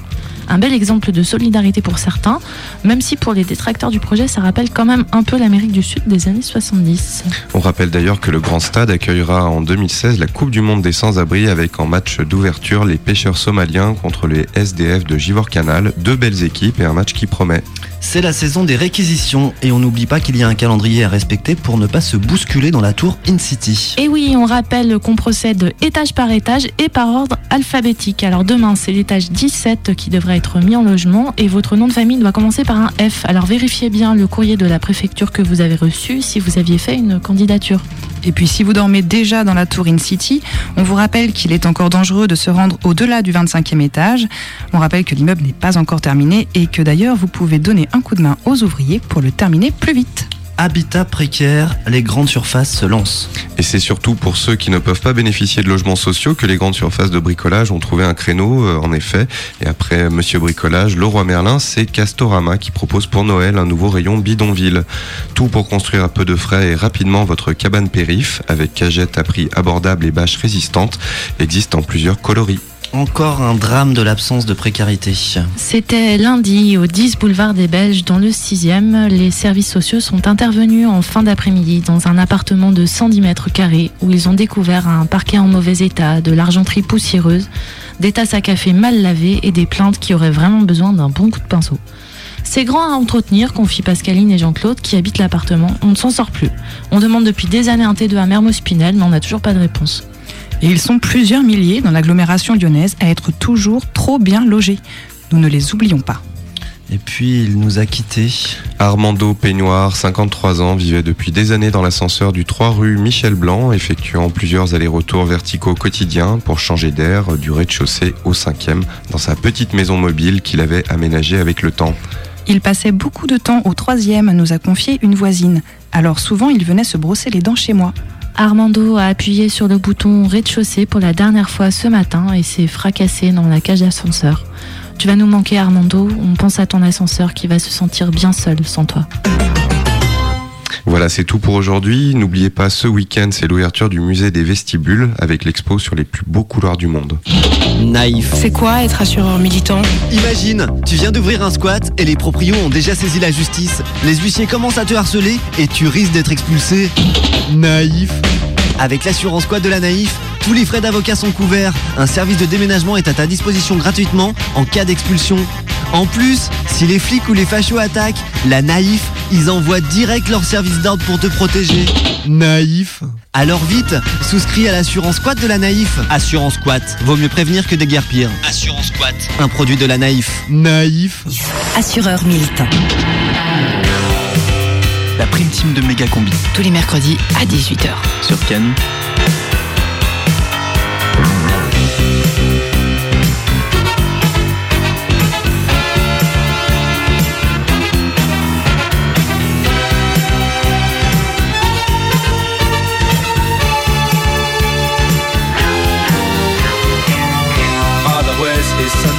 Un bel exemple de solidarité pour certains, même si pour les détracteurs du projet, ça rappelle quand même un peu l'Amérique du Sud des années 70. On rappelle d'ailleurs que le Grand Stade accueillera en 2016 la Coupe du Monde des Sans-Abri avec en match d'ouverture les pêcheurs somaliens contre les SDF de Givor Canal. Deux belles équipes et un match qui promet. C'est la saison des réquisitions et on n'oublie pas qu'il y a un calendrier à respecter pour ne pas se bousculer dans la tour In-City. Et oui, on rappelle qu'on procède étage par étage et par ordre alphabétique. Alors demain, c'est l'étage 17 qui devrait être mis en logement et votre nom de famille doit commencer par un F. Alors vérifiez bien le courrier de la préfecture que vous avez reçu si vous aviez fait une candidature. Et puis si vous dormez déjà dans la tour In City, on vous rappelle qu'il est encore dangereux de se rendre au-delà du 25e étage. On rappelle que l'immeuble n'est pas encore terminé et que d'ailleurs vous pouvez donner un coup de main aux ouvriers pour le terminer plus vite. Habitat précaire, les grandes surfaces se lancent. Et c'est surtout pour ceux qui ne peuvent pas bénéficier de logements sociaux que les grandes surfaces de bricolage ont trouvé un créneau, euh, en effet. Et après Monsieur Bricolage, Leroy Merlin, c'est Castorama qui propose pour Noël un nouveau rayon bidonville. Tout pour construire à peu de frais et rapidement votre cabane périph, avec cagette à prix abordable et bâches résistantes, existe en plusieurs coloris. Encore un drame de l'absence de précarité. C'était lundi au 10 boulevard des Belges dans le 6e. Les services sociaux sont intervenus en fin d'après-midi dans un appartement de 110 mètres carrés où ils ont découvert un parquet en mauvais état, de l'argenterie poussiéreuse, des tasses à café mal lavées et des plaintes qui auraient vraiment besoin d'un bon coup de pinceau. C'est grand à entretenir, confie Pascaline et Jean-Claude qui habitent l'appartement. On ne s'en sort plus. On demande depuis des années un T2 à Mermoz-Pinel, mais on n'a toujours pas de réponse. Et ils sont plusieurs milliers dans l'agglomération lyonnaise à être toujours trop bien logés. Nous ne les oublions pas. Et puis il nous a quittés. Armando Peignoir, 53 ans, vivait depuis des années dans l'ascenseur du 3 rue Michel Blanc, effectuant plusieurs allers-retours verticaux quotidiens pour changer d'air du rez-de-chaussée au 5e dans sa petite maison mobile qu'il avait aménagée avec le temps. Il passait beaucoup de temps au troisième, nous a confié une voisine. Alors souvent, il venait se brosser les dents chez moi. Armando a appuyé sur le bouton rez-de-chaussée pour la dernière fois ce matin et s'est fracassé dans la cage d'ascenseur. Tu vas nous manquer Armando, on pense à ton ascenseur qui va se sentir bien seul sans toi. Voilà, c'est tout pour aujourd'hui. N'oubliez pas, ce week-end, c'est l'ouverture du musée des vestibules avec l'expo sur les plus beaux couloirs du monde. Naïf. C'est quoi être assureur militant? Imagine, tu viens d'ouvrir un squat et les proprios ont déjà saisi la justice. Les huissiers commencent à te harceler et tu risques d'être expulsé. Naïf. Avec l'assurance squat de la Naïf, tous les frais d'avocat sont couverts. Un service de déménagement est à ta disposition gratuitement en cas d'expulsion. En plus, si les flics ou les fachos attaquent, la Naïf, ils envoient direct leur service d'ordre pour te protéger. Naïf. Alors vite, souscris à l'assurance squat de la Naïf. Assurance squat, vaut mieux prévenir que déguerpir. Assurance squat, un produit de la Naïf. Naïf. Assureur militant. La prime team de Méga Combi. Tous les mercredis à 18h. Sur Cannes.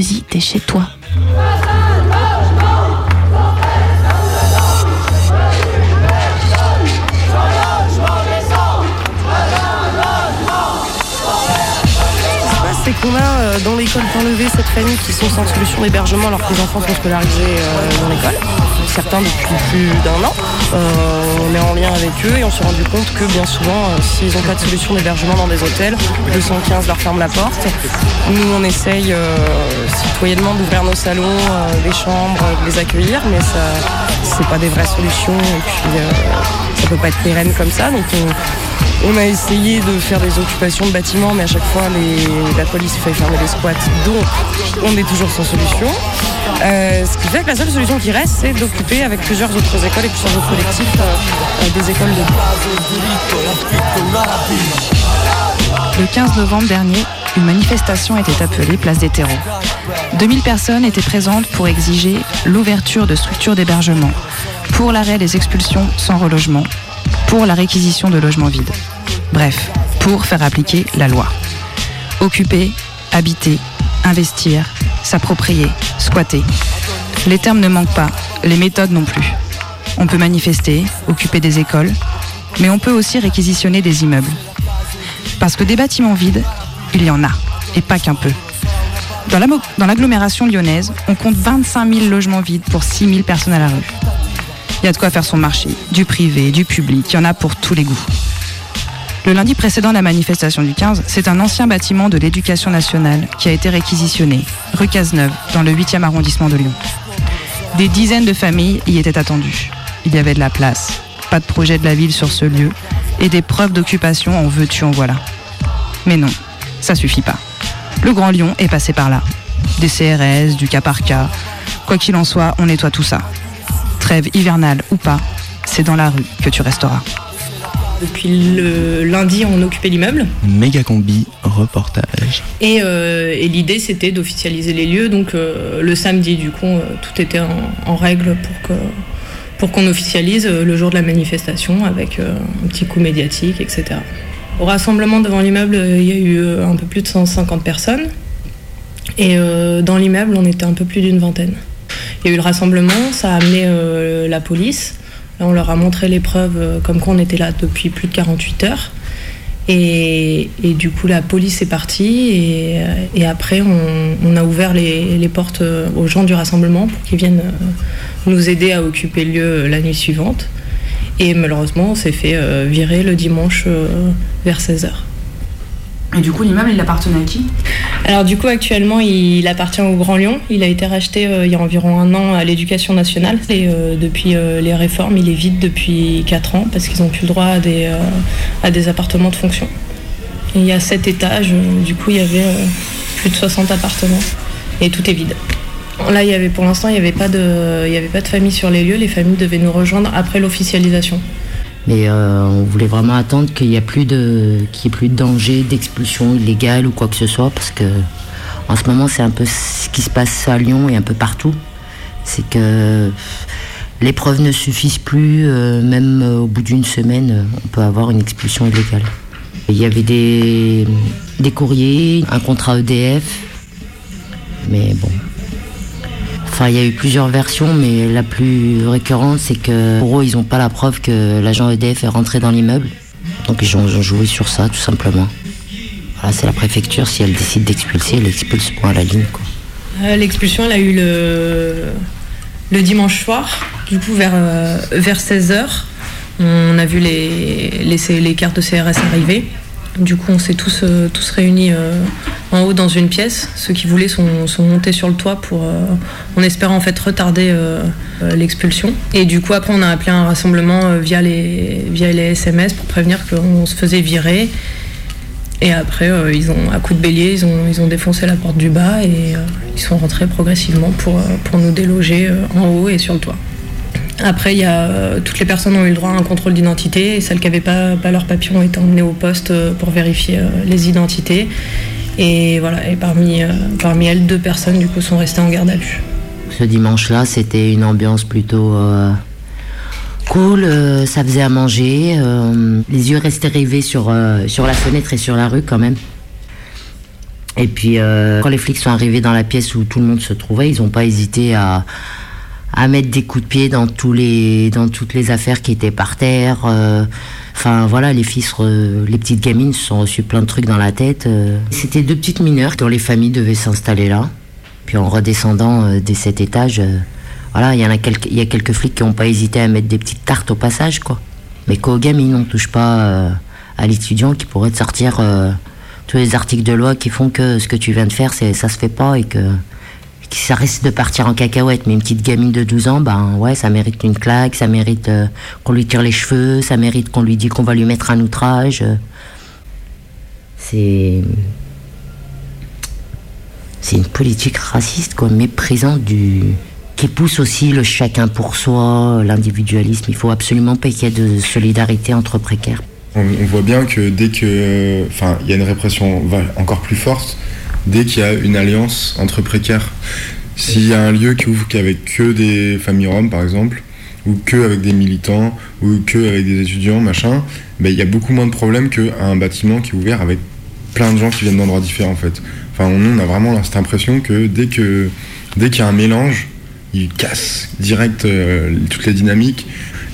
Reste-y, t'es chez toi. Pont-Levé cette famille qui sont sans solution d'hébergement alors que les enfants sont scolarisés euh, dans l'école, certains depuis plus d'un an. Euh, on est en lien avec eux et on s'est rendu compte que bien souvent, euh, s'ils n'ont pas de solution d'hébergement dans des hôtels, le 215 leur ferme la porte. Nous, on essaye citoyennement d'ouvrir nos salons, des chambres, de les accueillir, mais ça, c'est pas des vraies solutions et puis ça peut pas être pérenne comme ça. On a essayé de faire des occupations de bâtiments, mais à chaque fois, la police fait fermer les squats, donc on est toujours sans solution. Euh, ce qui fait que la seule solution qui reste, c'est d'occuper avec plusieurs autres écoles et plusieurs autres collectifs euh, des écoles de Le 15 novembre dernier, une manifestation était appelée Place des terreaux. 2000 personnes étaient présentes pour exiger l'ouverture de structures d'hébergement, pour l'arrêt des expulsions sans relogement, pour la réquisition de logements vides. Bref, pour faire appliquer la loi. Occuper, habiter, investir, s'approprier, squatter. Les termes ne manquent pas, les méthodes non plus. On peut manifester, occuper des écoles, mais on peut aussi réquisitionner des immeubles. Parce que des bâtiments vides, il y en a, et pas qu'un peu. Dans l'agglomération lyonnaise, on compte 25 000 logements vides pour 6 000 personnes à la rue. Il y a de quoi faire son marché, du privé, du public, il y en a pour tous les goûts. Le lundi précédent la manifestation du 15, c'est un ancien bâtiment de l'éducation nationale qui a été réquisitionné, rue Cazeneuve, dans le 8e arrondissement de Lyon. Des dizaines de familles y étaient attendues. Il y avait de la place, pas de projet de la ville sur ce lieu, et des preuves d'occupation en veux-tu, en voilà. Mais non, ça suffit pas. Le Grand Lyon est passé par là. Des CRS, du cas par cas. Quoi qu'il en soit, on nettoie tout ça. Trêve hivernale ou pas, c'est dans la rue que tu resteras. Depuis le lundi, on occupait l'immeuble. Méga combi, reportage. Et, euh, et l'idée, c'était d'officialiser les lieux. Donc euh, le samedi, du coup, euh, tout était en, en règle pour que pour qu'on officialise le jour de la manifestation avec un petit coup médiatique, etc. Au rassemblement devant l'immeuble, il y a eu un peu plus de 150 personnes. Et dans l'immeuble, on était un peu plus d'une vingtaine. Il y a eu le rassemblement, ça a amené la police. On leur a montré les preuves euh, comme quoi on était là depuis plus de 48 heures. Et, du coup, la police est partie. Et, euh, après, on, a ouvert les, portes euh, aux gens du rassemblement pour qu'ils viennent nous aider à occuper le lieu la nuit suivante. Et malheureusement, on s'est fait virer le dimanche vers 16h. Et du coup, l'immeuble, il appartenait à qui? Alors du coup, actuellement, il appartient au Grand Lyon. Il a été racheté euh, il y a environ un an à l'éducation nationale. Et euh, depuis euh, les réformes, il est vide depuis 4 ans parce qu'ils n'ont plus le droit à des, appartements de fonction. Il y a 7 étages, du coup, il y avait plus de 60 appartements. Et tout est vide. Là, il y avait, pour l'instant, il n'y avait pas de famille sur les lieux. Les familles devaient nous rejoindre après l'officialisation. Mais euh, on voulait vraiment attendre qu'il n'y ait plus de, qu'il ait plus de danger d'expulsion illégale ou quoi que ce soit, parce que en ce moment c'est un peu ce qui se passe à Lyon et un peu partout. C'est que les preuves ne suffisent plus, euh, même euh, au bout d'une semaine, on peut avoir une expulsion illégale. Il y avait des, des courriers, un contrat EDF, mais bon. Il y a eu plusieurs versions, mais la plus récurrente, c'est que pour eux, ils n'ont pas la preuve que l'agent EDF est rentré dans l'immeuble. Donc ils ont, joué sur ça, tout simplement. Voilà, c'est la préfecture, si elle décide d'expulser, elle expulse point à la ligne. Euh, L'expulsion, elle a eu le, le dimanche soir, du coup vers, euh, vers 16h. On a vu les, les, les cartes de CRS arriver. Du coup, on s'est tous, euh, tous réunis euh, en haut dans une pièce. Ceux qui voulaient sont, montés sur le toit pour, euh, en espérant en fait retarder euh, euh, l'expulsion. Et du coup, après, on a appelé un rassemblement euh, via, les, SMS pour prévenir qu'on se faisait virer. Et après, euh, ils ont, à coup de bélier, ils ont, défoncé la porte du bas et euh, ils sont rentrés progressivement pour, euh, nous déloger euh, en haut et sur le toit. Après, y a, euh, toutes les personnes ont eu le droit à un contrôle d'identité celles qui n'avaient pas, leur papier ont été emmenées au poste euh, pour vérifier euh, les identités. Et voilà, et parmi, parmi elles, deux personnes du coup sont restées en garde à vue. Ce dimanche-là, c'était une ambiance plutôt cool. ça faisait à manger. les yeux restaient rivés sur, sur la fenêtre et sur la rue quand même. Et puis, quand les flics sont arrivés dans la pièce où tout le monde se trouvait, ils n'ont pas hésité à, à mettre des coups de pied dans, tous les, dans toutes les affaires qui étaient par terre. euh. Enfin, voilà, les re- les petites gamines se sont reçues plein de trucs dans la tête. euh. C'était deux petites mineures dont les familles devaient s'installer là. Puis en redescendant euh, des sept étages, euh, voilà, il y en a quelques, il y a quelques flics qui n'ont pas hésité à mettre des petites tartes au passage, quoi. Mais qu'aux gamines, on touche pas à l'étudiant qui pourrait te sortir tous les articles de loi qui font que ce que tu viens de faire, c'est, ça se fait pas et que, que ça risque de partir en cacahuète. Mais une petite gamine de 12 ans, ben ouais, ça mérite une claque, ça mérite euh, qu'on lui tire les cheveux, ça mérite qu'on lui dise qu'on va lui mettre un outrage. C'est. C'est une politique raciste, quoi, méprisante qui pousse aussi le chacun pour soi, l'individualisme. Il faut absolument pas qu'il y ait de solidarité entre précaires. On, voit bien que dès que. Enfin, il y a une répression encore plus forte dès qu'il y a une alliance entre précaires. S'il y a un lieu qui ouvre qu'avec que des familles roms, par exemple, ou que avec des militants, ou que avec des étudiants, machin, ben, il y a beaucoup moins de problèmes qu'un bâtiment qui est ouvert avec plein de gens qui viennent d'endroits différents, en fait. Enfin, on, on a vraiment cette impression que dès dès qu'il y a un mélange, il casse direct euh, toutes les dynamiques.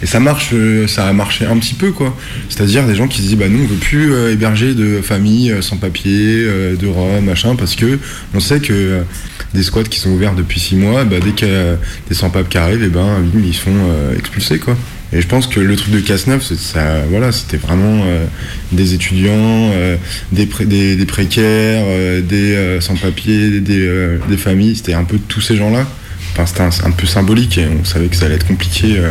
Et ça marche, euh, ça a marché un petit peu quoi. C'est-à-dire des gens qui se disent bah nous on veut plus euh, héberger de familles euh, sans papier, de Roms, machin, parce que on sait que des squats qui sont ouverts depuis six mois, bah, dès qu'il y a des sans-papes qui arrivent, et ben bim, ils sont expulsés quoi. Et je pense que le truc de Casse-Neuf, ça, voilà, c'était vraiment des étudiants, des, pré- des, précaires, des sans-papiers, des, des familles, c'était un peu tous ces gens-là. Enfin, c'était un, un peu symbolique et on savait que ça allait être compliqué, euh,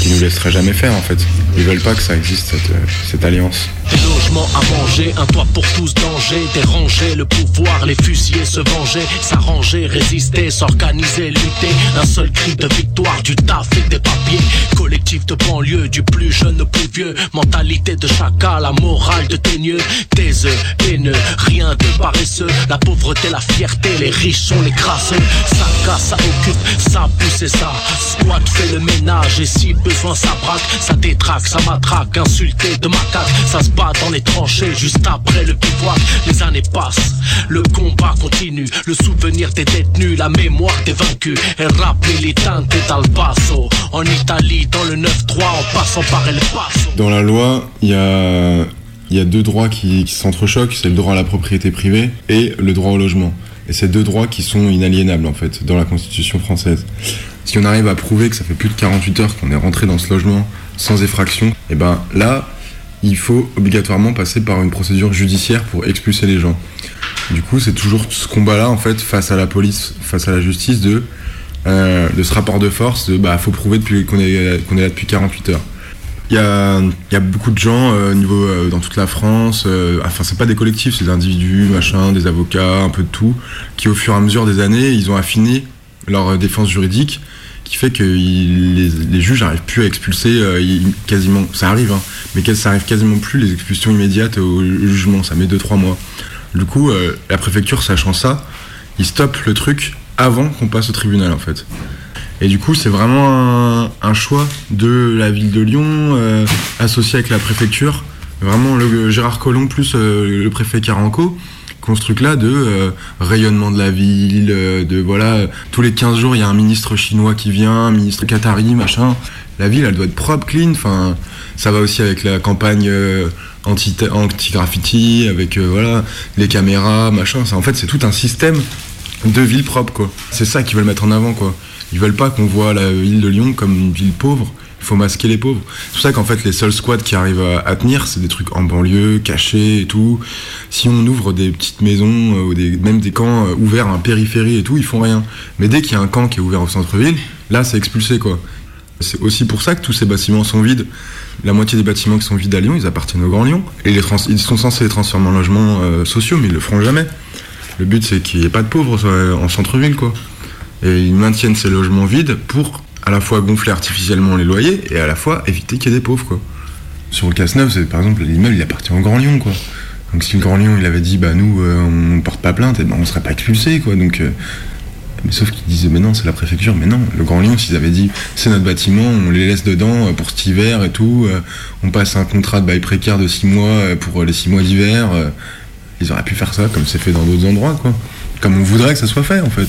qu'ils nous laisseraient jamais faire en fait. Ils veulent pas que ça existe cette, euh, cette alliance. Des logements à manger, un toit pour tous, danger, déranger le pouvoir, les fusiller, se venger, s'arranger, résister, s'organiser, lutter. Un seul cri de victoire, du taf et des papiers. Collectif de banlieue, du plus jeune au plus vieux. Mentalité de chacal, la morale de teigneux. Œufs, haineux, rien de paresseux. La pauvreté, la fierté, les riches sont les crasseux. Ça casse, ça occupe, ça pousse et ça. Squat fait le ménage et si besoin ça braque, ça détraque, ça matraque, insulté de macaque. Ça se bat dans les tranchées juste après le bivouac. Les années passent, le combat continue. Le souvenir des détenus, la mémoire des vaincus. Et rap militante dal basso. En Italie, dans le 9-3, en passant par El Paso. Dans la loi, il y a, il y a deux droits qui, qui s'entrechoquent, c'est le droit à la propriété privée et le droit au logement. Et c'est deux droits qui sont inaliénables en fait dans la Constitution française. Si on arrive à prouver que ça fait plus de 48 heures qu'on est rentré dans ce logement sans effraction, et ben là, il faut obligatoirement passer par une procédure judiciaire pour expulser les gens. Du coup, c'est toujours ce combat-là en fait face à la police, face à la justice de euh, ce rapport de force, de bah faut prouver qu'on est qu'on est là depuis 48 heures. Il y a, beaucoup de gens euh, au niveau euh, dans toute la France. euh, enfin, c'est pas des collectifs, c'est des individus, machin, des avocats, un peu de tout, qui au fur et à mesure des années, ils ont affiné leur défense juridique, qui fait que les, juges n'arrivent plus à expulser quasiment. Ça arrive, hein, mais ça arrive quasiment plus les expulsions immédiates au jugement. Ça met 2-3 mois. Du coup, la préfecture, sachant ça, ils stoppent le truc avant qu'on passe au tribunal, en fait. Et du coup, c'est vraiment un, choix de la ville de Lyon, euh, associé avec la préfecture. Vraiment, le Gérard Collomb plus euh, le préfet Caranco, qui ont ce truc-là de euh, rayonnement de la ville, de voilà, tous les 15 jours, il y a un ministre chinois qui vient, un ministre qatari, machin. La ville, elle doit être propre, clean. Enfin, ça va aussi avec la campagne anti- anti-graffiti, avec voilà, les caméras, machin. En fait, c'est tout un système de ville propre, quoi. C'est ça qu'ils veulent mettre en avant, quoi. Ils veulent pas qu'on voit la ville de Lyon comme une ville pauvre. Il faut masquer les pauvres. C'est pour ça qu'en fait, les seuls squats qui arrivent à, tenir, c'est des trucs en banlieue, cachés et tout. Si on ouvre des petites maisons, euh, ou des, même des camps euh, ouverts en périphérie et tout, ils font rien. Mais dès qu'il y a un camp qui est ouvert au centre-ville, là, c'est expulsé, quoi. C'est aussi pour ça que tous ces bâtiments sont vides. La moitié des bâtiments qui sont vides à Lyon, ils appartiennent au Grand Lyon. Et ils sont censés les transformer en logements euh, sociaux, mais ils le feront jamais. Le but, c'est qu'il n'y ait pas de pauvres euh, en centre-ville, quoi. Et ils maintiennent ces logements vides pour à la fois gonfler artificiellement les loyers et à la fois éviter qu'il y ait des pauvres, quoi. Sur le Casse-Neuf, par exemple, l'immeuble, il appartient au Grand Lyon, quoi. Donc si le Grand Lyon il avait dit bah nous euh, on porte pas plainte, et ben on serait pas expulsé quoi. Donc euh, mais sauf qu'ils disaient mais non c'est la préfecture, mais non le Grand Lyon s'ils avaient dit c'est notre bâtiment, on les laisse dedans euh, pour cet hiver et tout, on passe un contrat de bail précaire de 6 mois pour les 6 mois d'hiver, ils auraient pu faire ça comme c'est fait dans d'autres endroits quoi. Comme on voudrait que ça soit fait en fait.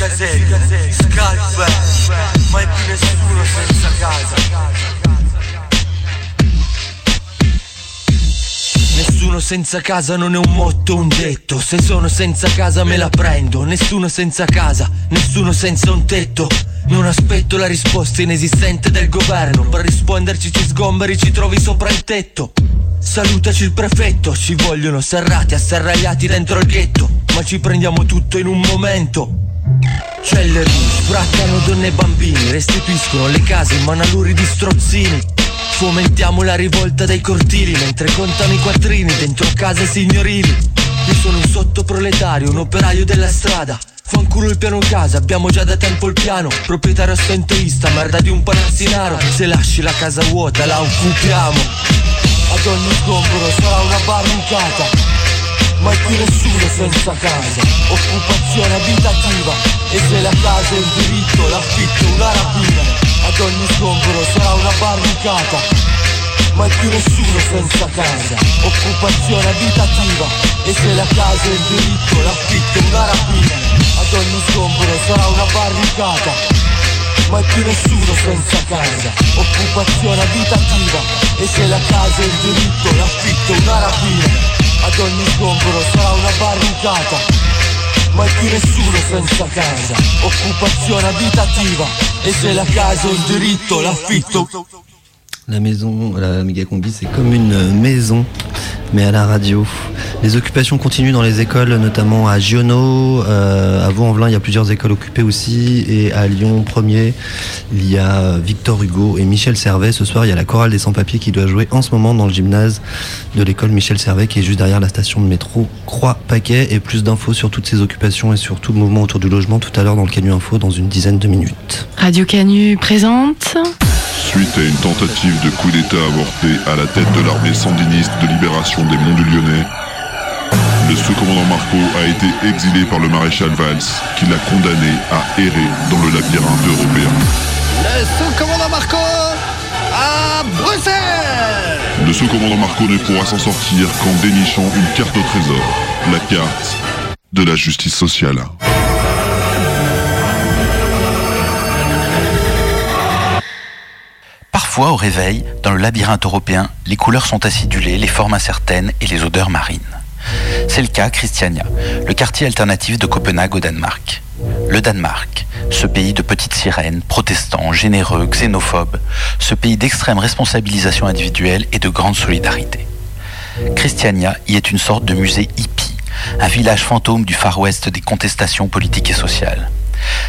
Caselli, Scarpa Mai più nessuno senza casa Nessuno senza casa non è un motto, un detto. Se sono senza casa me la prendo. Nessuno senza casa, nessuno senza un tetto. Non aspetto la risposta inesistente del governo. Per risponderci ci sgomberi, ci trovi sopra il tetto. Salutaci il prefetto, ci vogliono serrati, asserragliati dentro il ghetto. Ma ci prendiamo tutto in un momento. Celleri, sbraccano donne e bambini, restituiscono le case in manaluri di strozzini. Fomentiamo la rivolta dai cortili mentre contano i quattrini dentro case signorili. Io sono un sottoproletario, un operaio della strada. Fanculo il piano casa, abbiamo già da tempo il piano. Proprietario assenteista, merda di un palazzinaro. Se lasci la casa vuota, la occupiamo. Ad ogni sgombero sarà una barricata. Mai più nessuno senza casa. Occupazione abitativa. E se la casa è un diritto L'affitto è una rapina. Ad ogni sgombero sarà una barricata. Mai più nessuno senza casa. Occupazione abitativa. E se la casa è un diritto L'affitto è una rapina. Ad ogni sgombero sarà una barricata. Mai più nessuno senza casa. Occupazione abitativa. E se la casa è un diritto L'affitto è una rapina ad ogni sgombero sarà una barricata Mai più nessuno senza casa Occupazione abitativa E se la casa è un diritto l'affitto La maison, la méga combi, c'est comme une maison, mais à la radio. Les occupations continuent dans les écoles, notamment à Giono, euh, à Vaux-en-Velin, il y a plusieurs écoles occupées aussi, et à Lyon, premier, il y a Victor Hugo et Michel Servet. Ce soir, il y a la chorale des sans-papiers qui doit jouer en ce moment dans le gymnase de l'école Michel Servet, qui est juste derrière la station de métro Croix-Paquet. Et plus d'infos sur toutes ces occupations et sur tout le mouvement autour du logement tout à l'heure dans le Canu Info dans une dizaine de minutes. Radio Canu présente. Suite à une tentative de coup d'État avorté à la tête de l'armée sandiniste de libération des Monts du Lyonnais, le sous-commandant Marco a été exilé par le maréchal Valls, qui l'a condamné à errer dans le labyrinthe européen. Le sous-commandant Marco à Bruxelles Le sous-commandant Marco ne pourra s'en sortir qu'en dénichant une carte au trésor, la carte de la justice sociale. Parfois, au réveil, dans le labyrinthe européen, les couleurs sont acidulées, les formes incertaines et les odeurs marines. C'est le cas Christiania, le quartier alternatif de Copenhague au Danemark. Le Danemark, ce pays de petites sirènes, protestants, généreux, xénophobes, ce pays d'extrême responsabilisation individuelle et de grande solidarité. Christiania y est une sorte de musée hippie, un village fantôme du Far West des contestations politiques et sociales.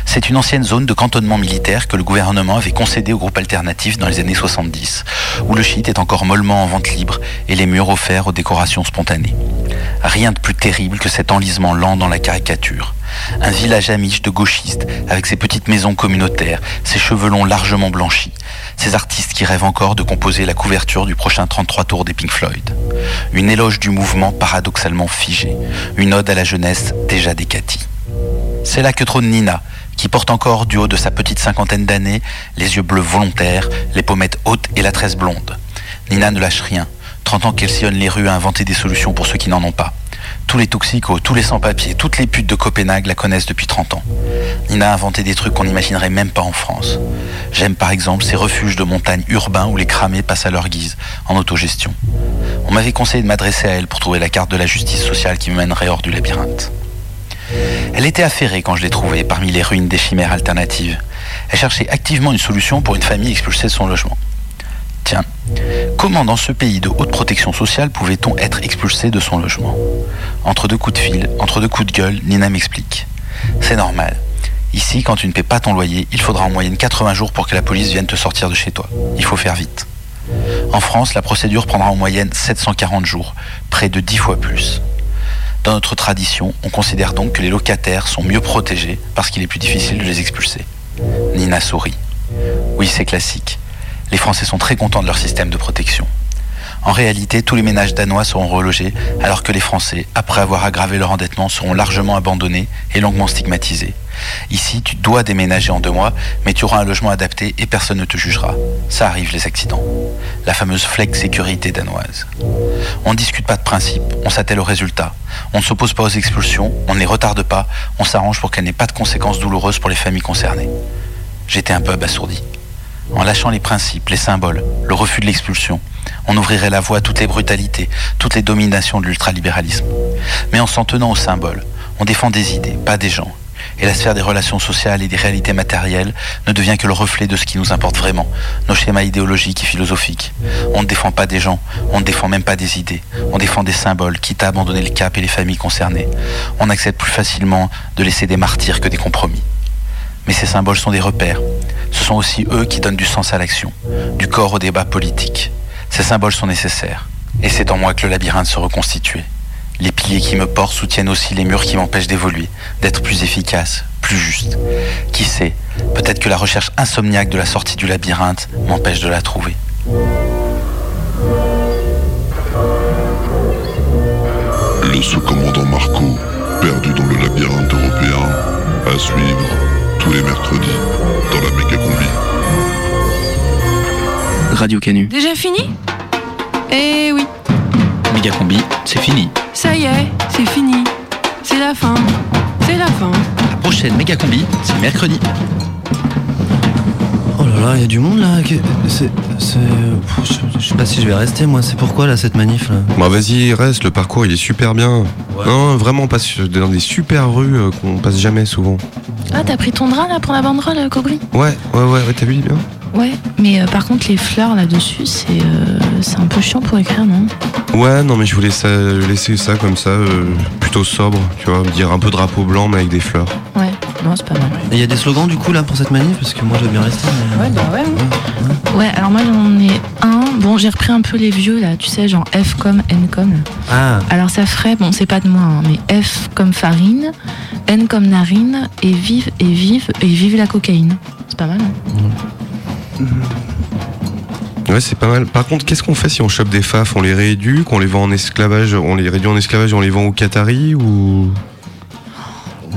C'est une ancienne zone de cantonnement militaire que le gouvernement avait concédée au groupe alternatif dans les années 70, où le shit est encore mollement en vente libre et les murs offerts aux décorations spontanées. Rien de plus terrible que cet enlisement lent dans la caricature. Un village amiche de gauchistes, avec ses petites maisons communautaires, ses cheveux longs largement blanchis, ces artistes qui rêvent encore de composer la couverture du prochain 33 tours des Pink Floyd. Une éloge du mouvement paradoxalement figé, une ode à la jeunesse déjà décatie. C'est là que trône Nina, qui porte encore du haut de sa petite cinquantaine d'années les yeux bleus volontaires, les pommettes hautes et la tresse blonde. Nina ne lâche rien. 30 ans qu'elle sillonne les rues à inventer des solutions pour ceux qui n'en ont pas. Tous les toxicos, tous les sans-papiers, toutes les putes de Copenhague la connaissent depuis 30 ans. Nina a inventé des trucs qu'on n'imaginerait même pas en France. J'aime par exemple ces refuges de montagne urbains où les cramés passent à leur guise, en autogestion. On m'avait conseillé de m'adresser à elle pour trouver la carte de la justice sociale qui me mènerait hors du labyrinthe. Elle était affairée quand je l'ai trouvée parmi les ruines des chimères alternatives. Elle cherchait activement une solution pour une famille expulsée de son logement. Tiens, Comment dans ce pays de haute protection sociale pouvait-on être expulsé de son logement? Entre deux coups de fil, entre deux coups de gueule, Nina m'explique. C'est normal. Ici, quand tu ne paies pas ton loyer, il faudra en moyenne 80 jours pour que la police vienne te sortir de chez toi. Il faut faire vite. En France, la procédure prendra en moyenne 740 jours, près de 10 fois plus. Dans notre tradition, on considère donc que les locataires sont mieux protégés parce qu'il est plus difficile de les expulser. Nina sourit. Oui, c'est classique. Les Français sont très contents de leur système de protection. En réalité, tous les ménages danois seront relogés, alors que les Français, après avoir aggravé leur endettement, seront largement abandonnés et longuement stigmatisés. Ici, tu dois déménager en deux mois, mais tu auras un logement adapté et personne ne te jugera. Ça arrive, les accidents. La fameuse flex sécurité danoise. On ne discute pas de principe, on s'attelle au résultat. On ne s'oppose pas aux expulsions, on ne les retarde pas, on s'arrange pour qu'elles n'aient pas de conséquences douloureuses pour les familles concernées. J'étais un peu abasourdi. En lâchant les principes, les symboles, le refus de l'expulsion, on ouvrirait la voie à toutes les brutalités, toutes les dominations de l'ultralibéralisme. Mais en s'en tenant aux symboles, on défend des idées, pas des gens. Et la sphère des relations sociales et des réalités matérielles ne devient que le reflet de ce qui nous importe vraiment, nos schémas idéologiques et philosophiques. On ne défend pas des gens, on ne défend même pas des idées. On défend des symboles, quitte à abandonner le cap et les familles concernées. On accepte plus facilement de laisser des martyrs que des compromis. Mais ces symboles sont des repères. Ce sont aussi eux qui donnent du sens à l'action, du corps au débat politique. Ces symboles sont nécessaires. Et c'est en moi que le labyrinthe se reconstituait. Les piliers qui me portent soutiennent aussi les murs qui m'empêchent d'évoluer, d'être plus efficace, plus juste. Qui sait, peut-être que la recherche insomniaque de la sortie du labyrinthe m'empêche de la trouver. Le sous-commandant Marco, perdu dans le labyrinthe européen, à suivre tous les mercredis dans la méga combi. Radio Canu. Déjà fini? Eh oui, Méga combi, c'est fini. ça y est, c'est fini. C'est la fin. C'est la fin. La prochaine méga combi, c'est mercredi. Oh là là, il y a du monde là. C'est. c'est- je sais pas si je vais rester moi. C'est pourquoi là cette manif là? Bah vas-y, reste, le parcours il est super bien. Non, vraiment, on passe dans des super rues euh, qu'on passe jamais souvent. Ah, t'as pris ton drap là pour la banderole, Cogri Ouais, ouais, ouais, ouais, t'as vu bien Ouais, mais euh, par contre, les fleurs là-dessus, c'est euh, c'est un peu chiant pour écrire, non? Ouais, non, mais je voulais ça- laisser ça comme ça, euh, plutôt sobre, tu vois, dire un peu drapeau blanc mais avec des fleurs. Ouais, non, c'est pas mal. Et il y a des slogans du coup là pour cette manif parce que moi je vais bien rester. mais- Ouais, bah ouais. Ouais, alors moi j'en ai un. Bon, j'ai repris un peu les vieux là, tu sais, genre F comme, N comme. Ah. Alors ça ferait, bon, c'est pas de moi, hein, mais F comme farine, N comme narine, et vive, et vive, et vive la cocaïne. C'est pas mal. hein Ouais, c'est pas mal. Par contre, qu'est-ce qu'on fait si on chope des faf On les rééduque, on les vend en esclavage, on les réduit en esclavage et on les vend aux Qataris ou.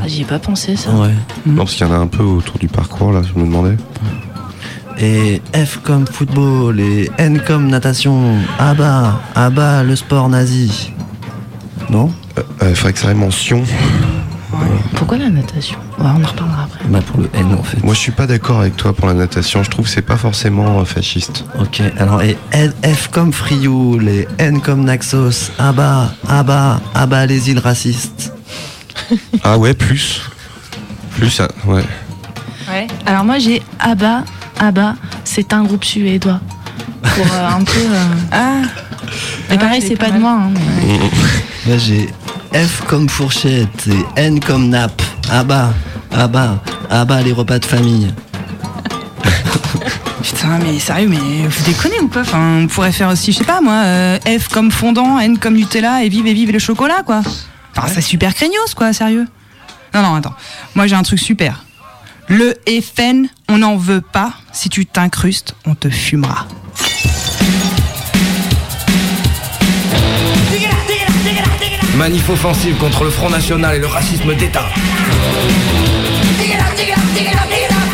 Ah, J'y ai pas pensé ça. Ouais. Non, parce qu'il y en a un peu autour du parcours là, je me demandais. Et F comme football et N comme natation. Ah bah, ah bah le sport nazi. Non? Euh, Il faudrait que ça rime en sion. Pourquoi la natation? Ouais, on en reparlera après. Bah pour le N en fait. Moi, je suis pas d'accord avec toi pour la natation. Je trouve que c'est pas forcément euh, fasciste. Ok, alors et N- F comme Frioul et N comme Naxos. Ah bah, ah bah, ah bah les îles racistes. Ah ouais, plus. Plus, ah, ouais. Ouais. Alors moi j'ai ABBA. ABBA, c'est un groupe suédois. Pour euh, un peu. euh, Ah Mais pareil, c'est pas de moi. hein, mais- Là j'ai F comme fourchette et N comme nappe. Ah ah bah, ah bah les repas de famille. Putain, mais sérieux, mais vous déconnez ou pas? Enfin, on pourrait faire aussi, je sais pas moi, euh, F comme fondant, N comme Nutella et vive et vive le chocolat, quoi. Enfin, c'est super craignos, quoi, sérieux. Non, non, attends. Moi, j'ai un truc super. Le FN, on n'en veut pas. Si tu t'incrustes, on te fumera. Manif offensive contre le Front National et le racisme d'État.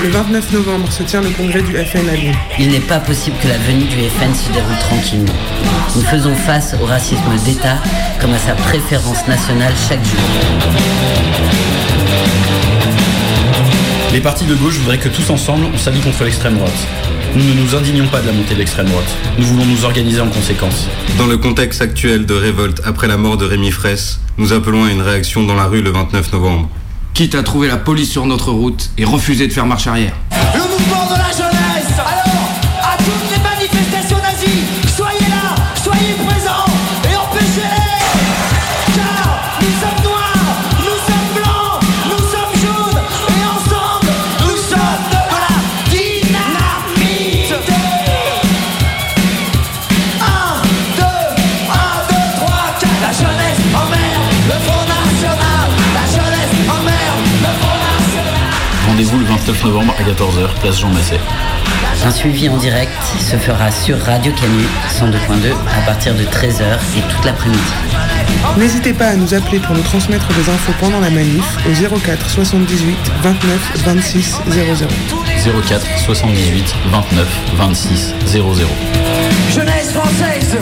Le 29 novembre se tient le congrès du FN à Lyon. Il n'est pas possible que la venue du FN se déroule tranquillement. Nous faisons face au racisme d'État comme à sa préférence nationale chaque jour. Les partis de gauche voudraient que tous ensemble, on s'allie contre l'extrême droite. Nous ne nous indignons pas de la montée de l'extrême droite. Nous voulons nous organiser en conséquence. Dans le contexte actuel de révolte après la mort de Rémi Fraisse, nous appelons à une réaction dans la rue le 29 novembre. Quitte à trouver la police sur notre route et refuser de faire marche arrière. 29 novembre à 14h, place Jean Massé. Un suivi en direct se fera sur Radio Canu 102.2 à partir de 13h et toute l'après-midi. N'hésitez pas à nous appeler pour nous transmettre des infos pendant la manif au 04 78 29 26 00. 04 78 29 26 00. Jeunesse française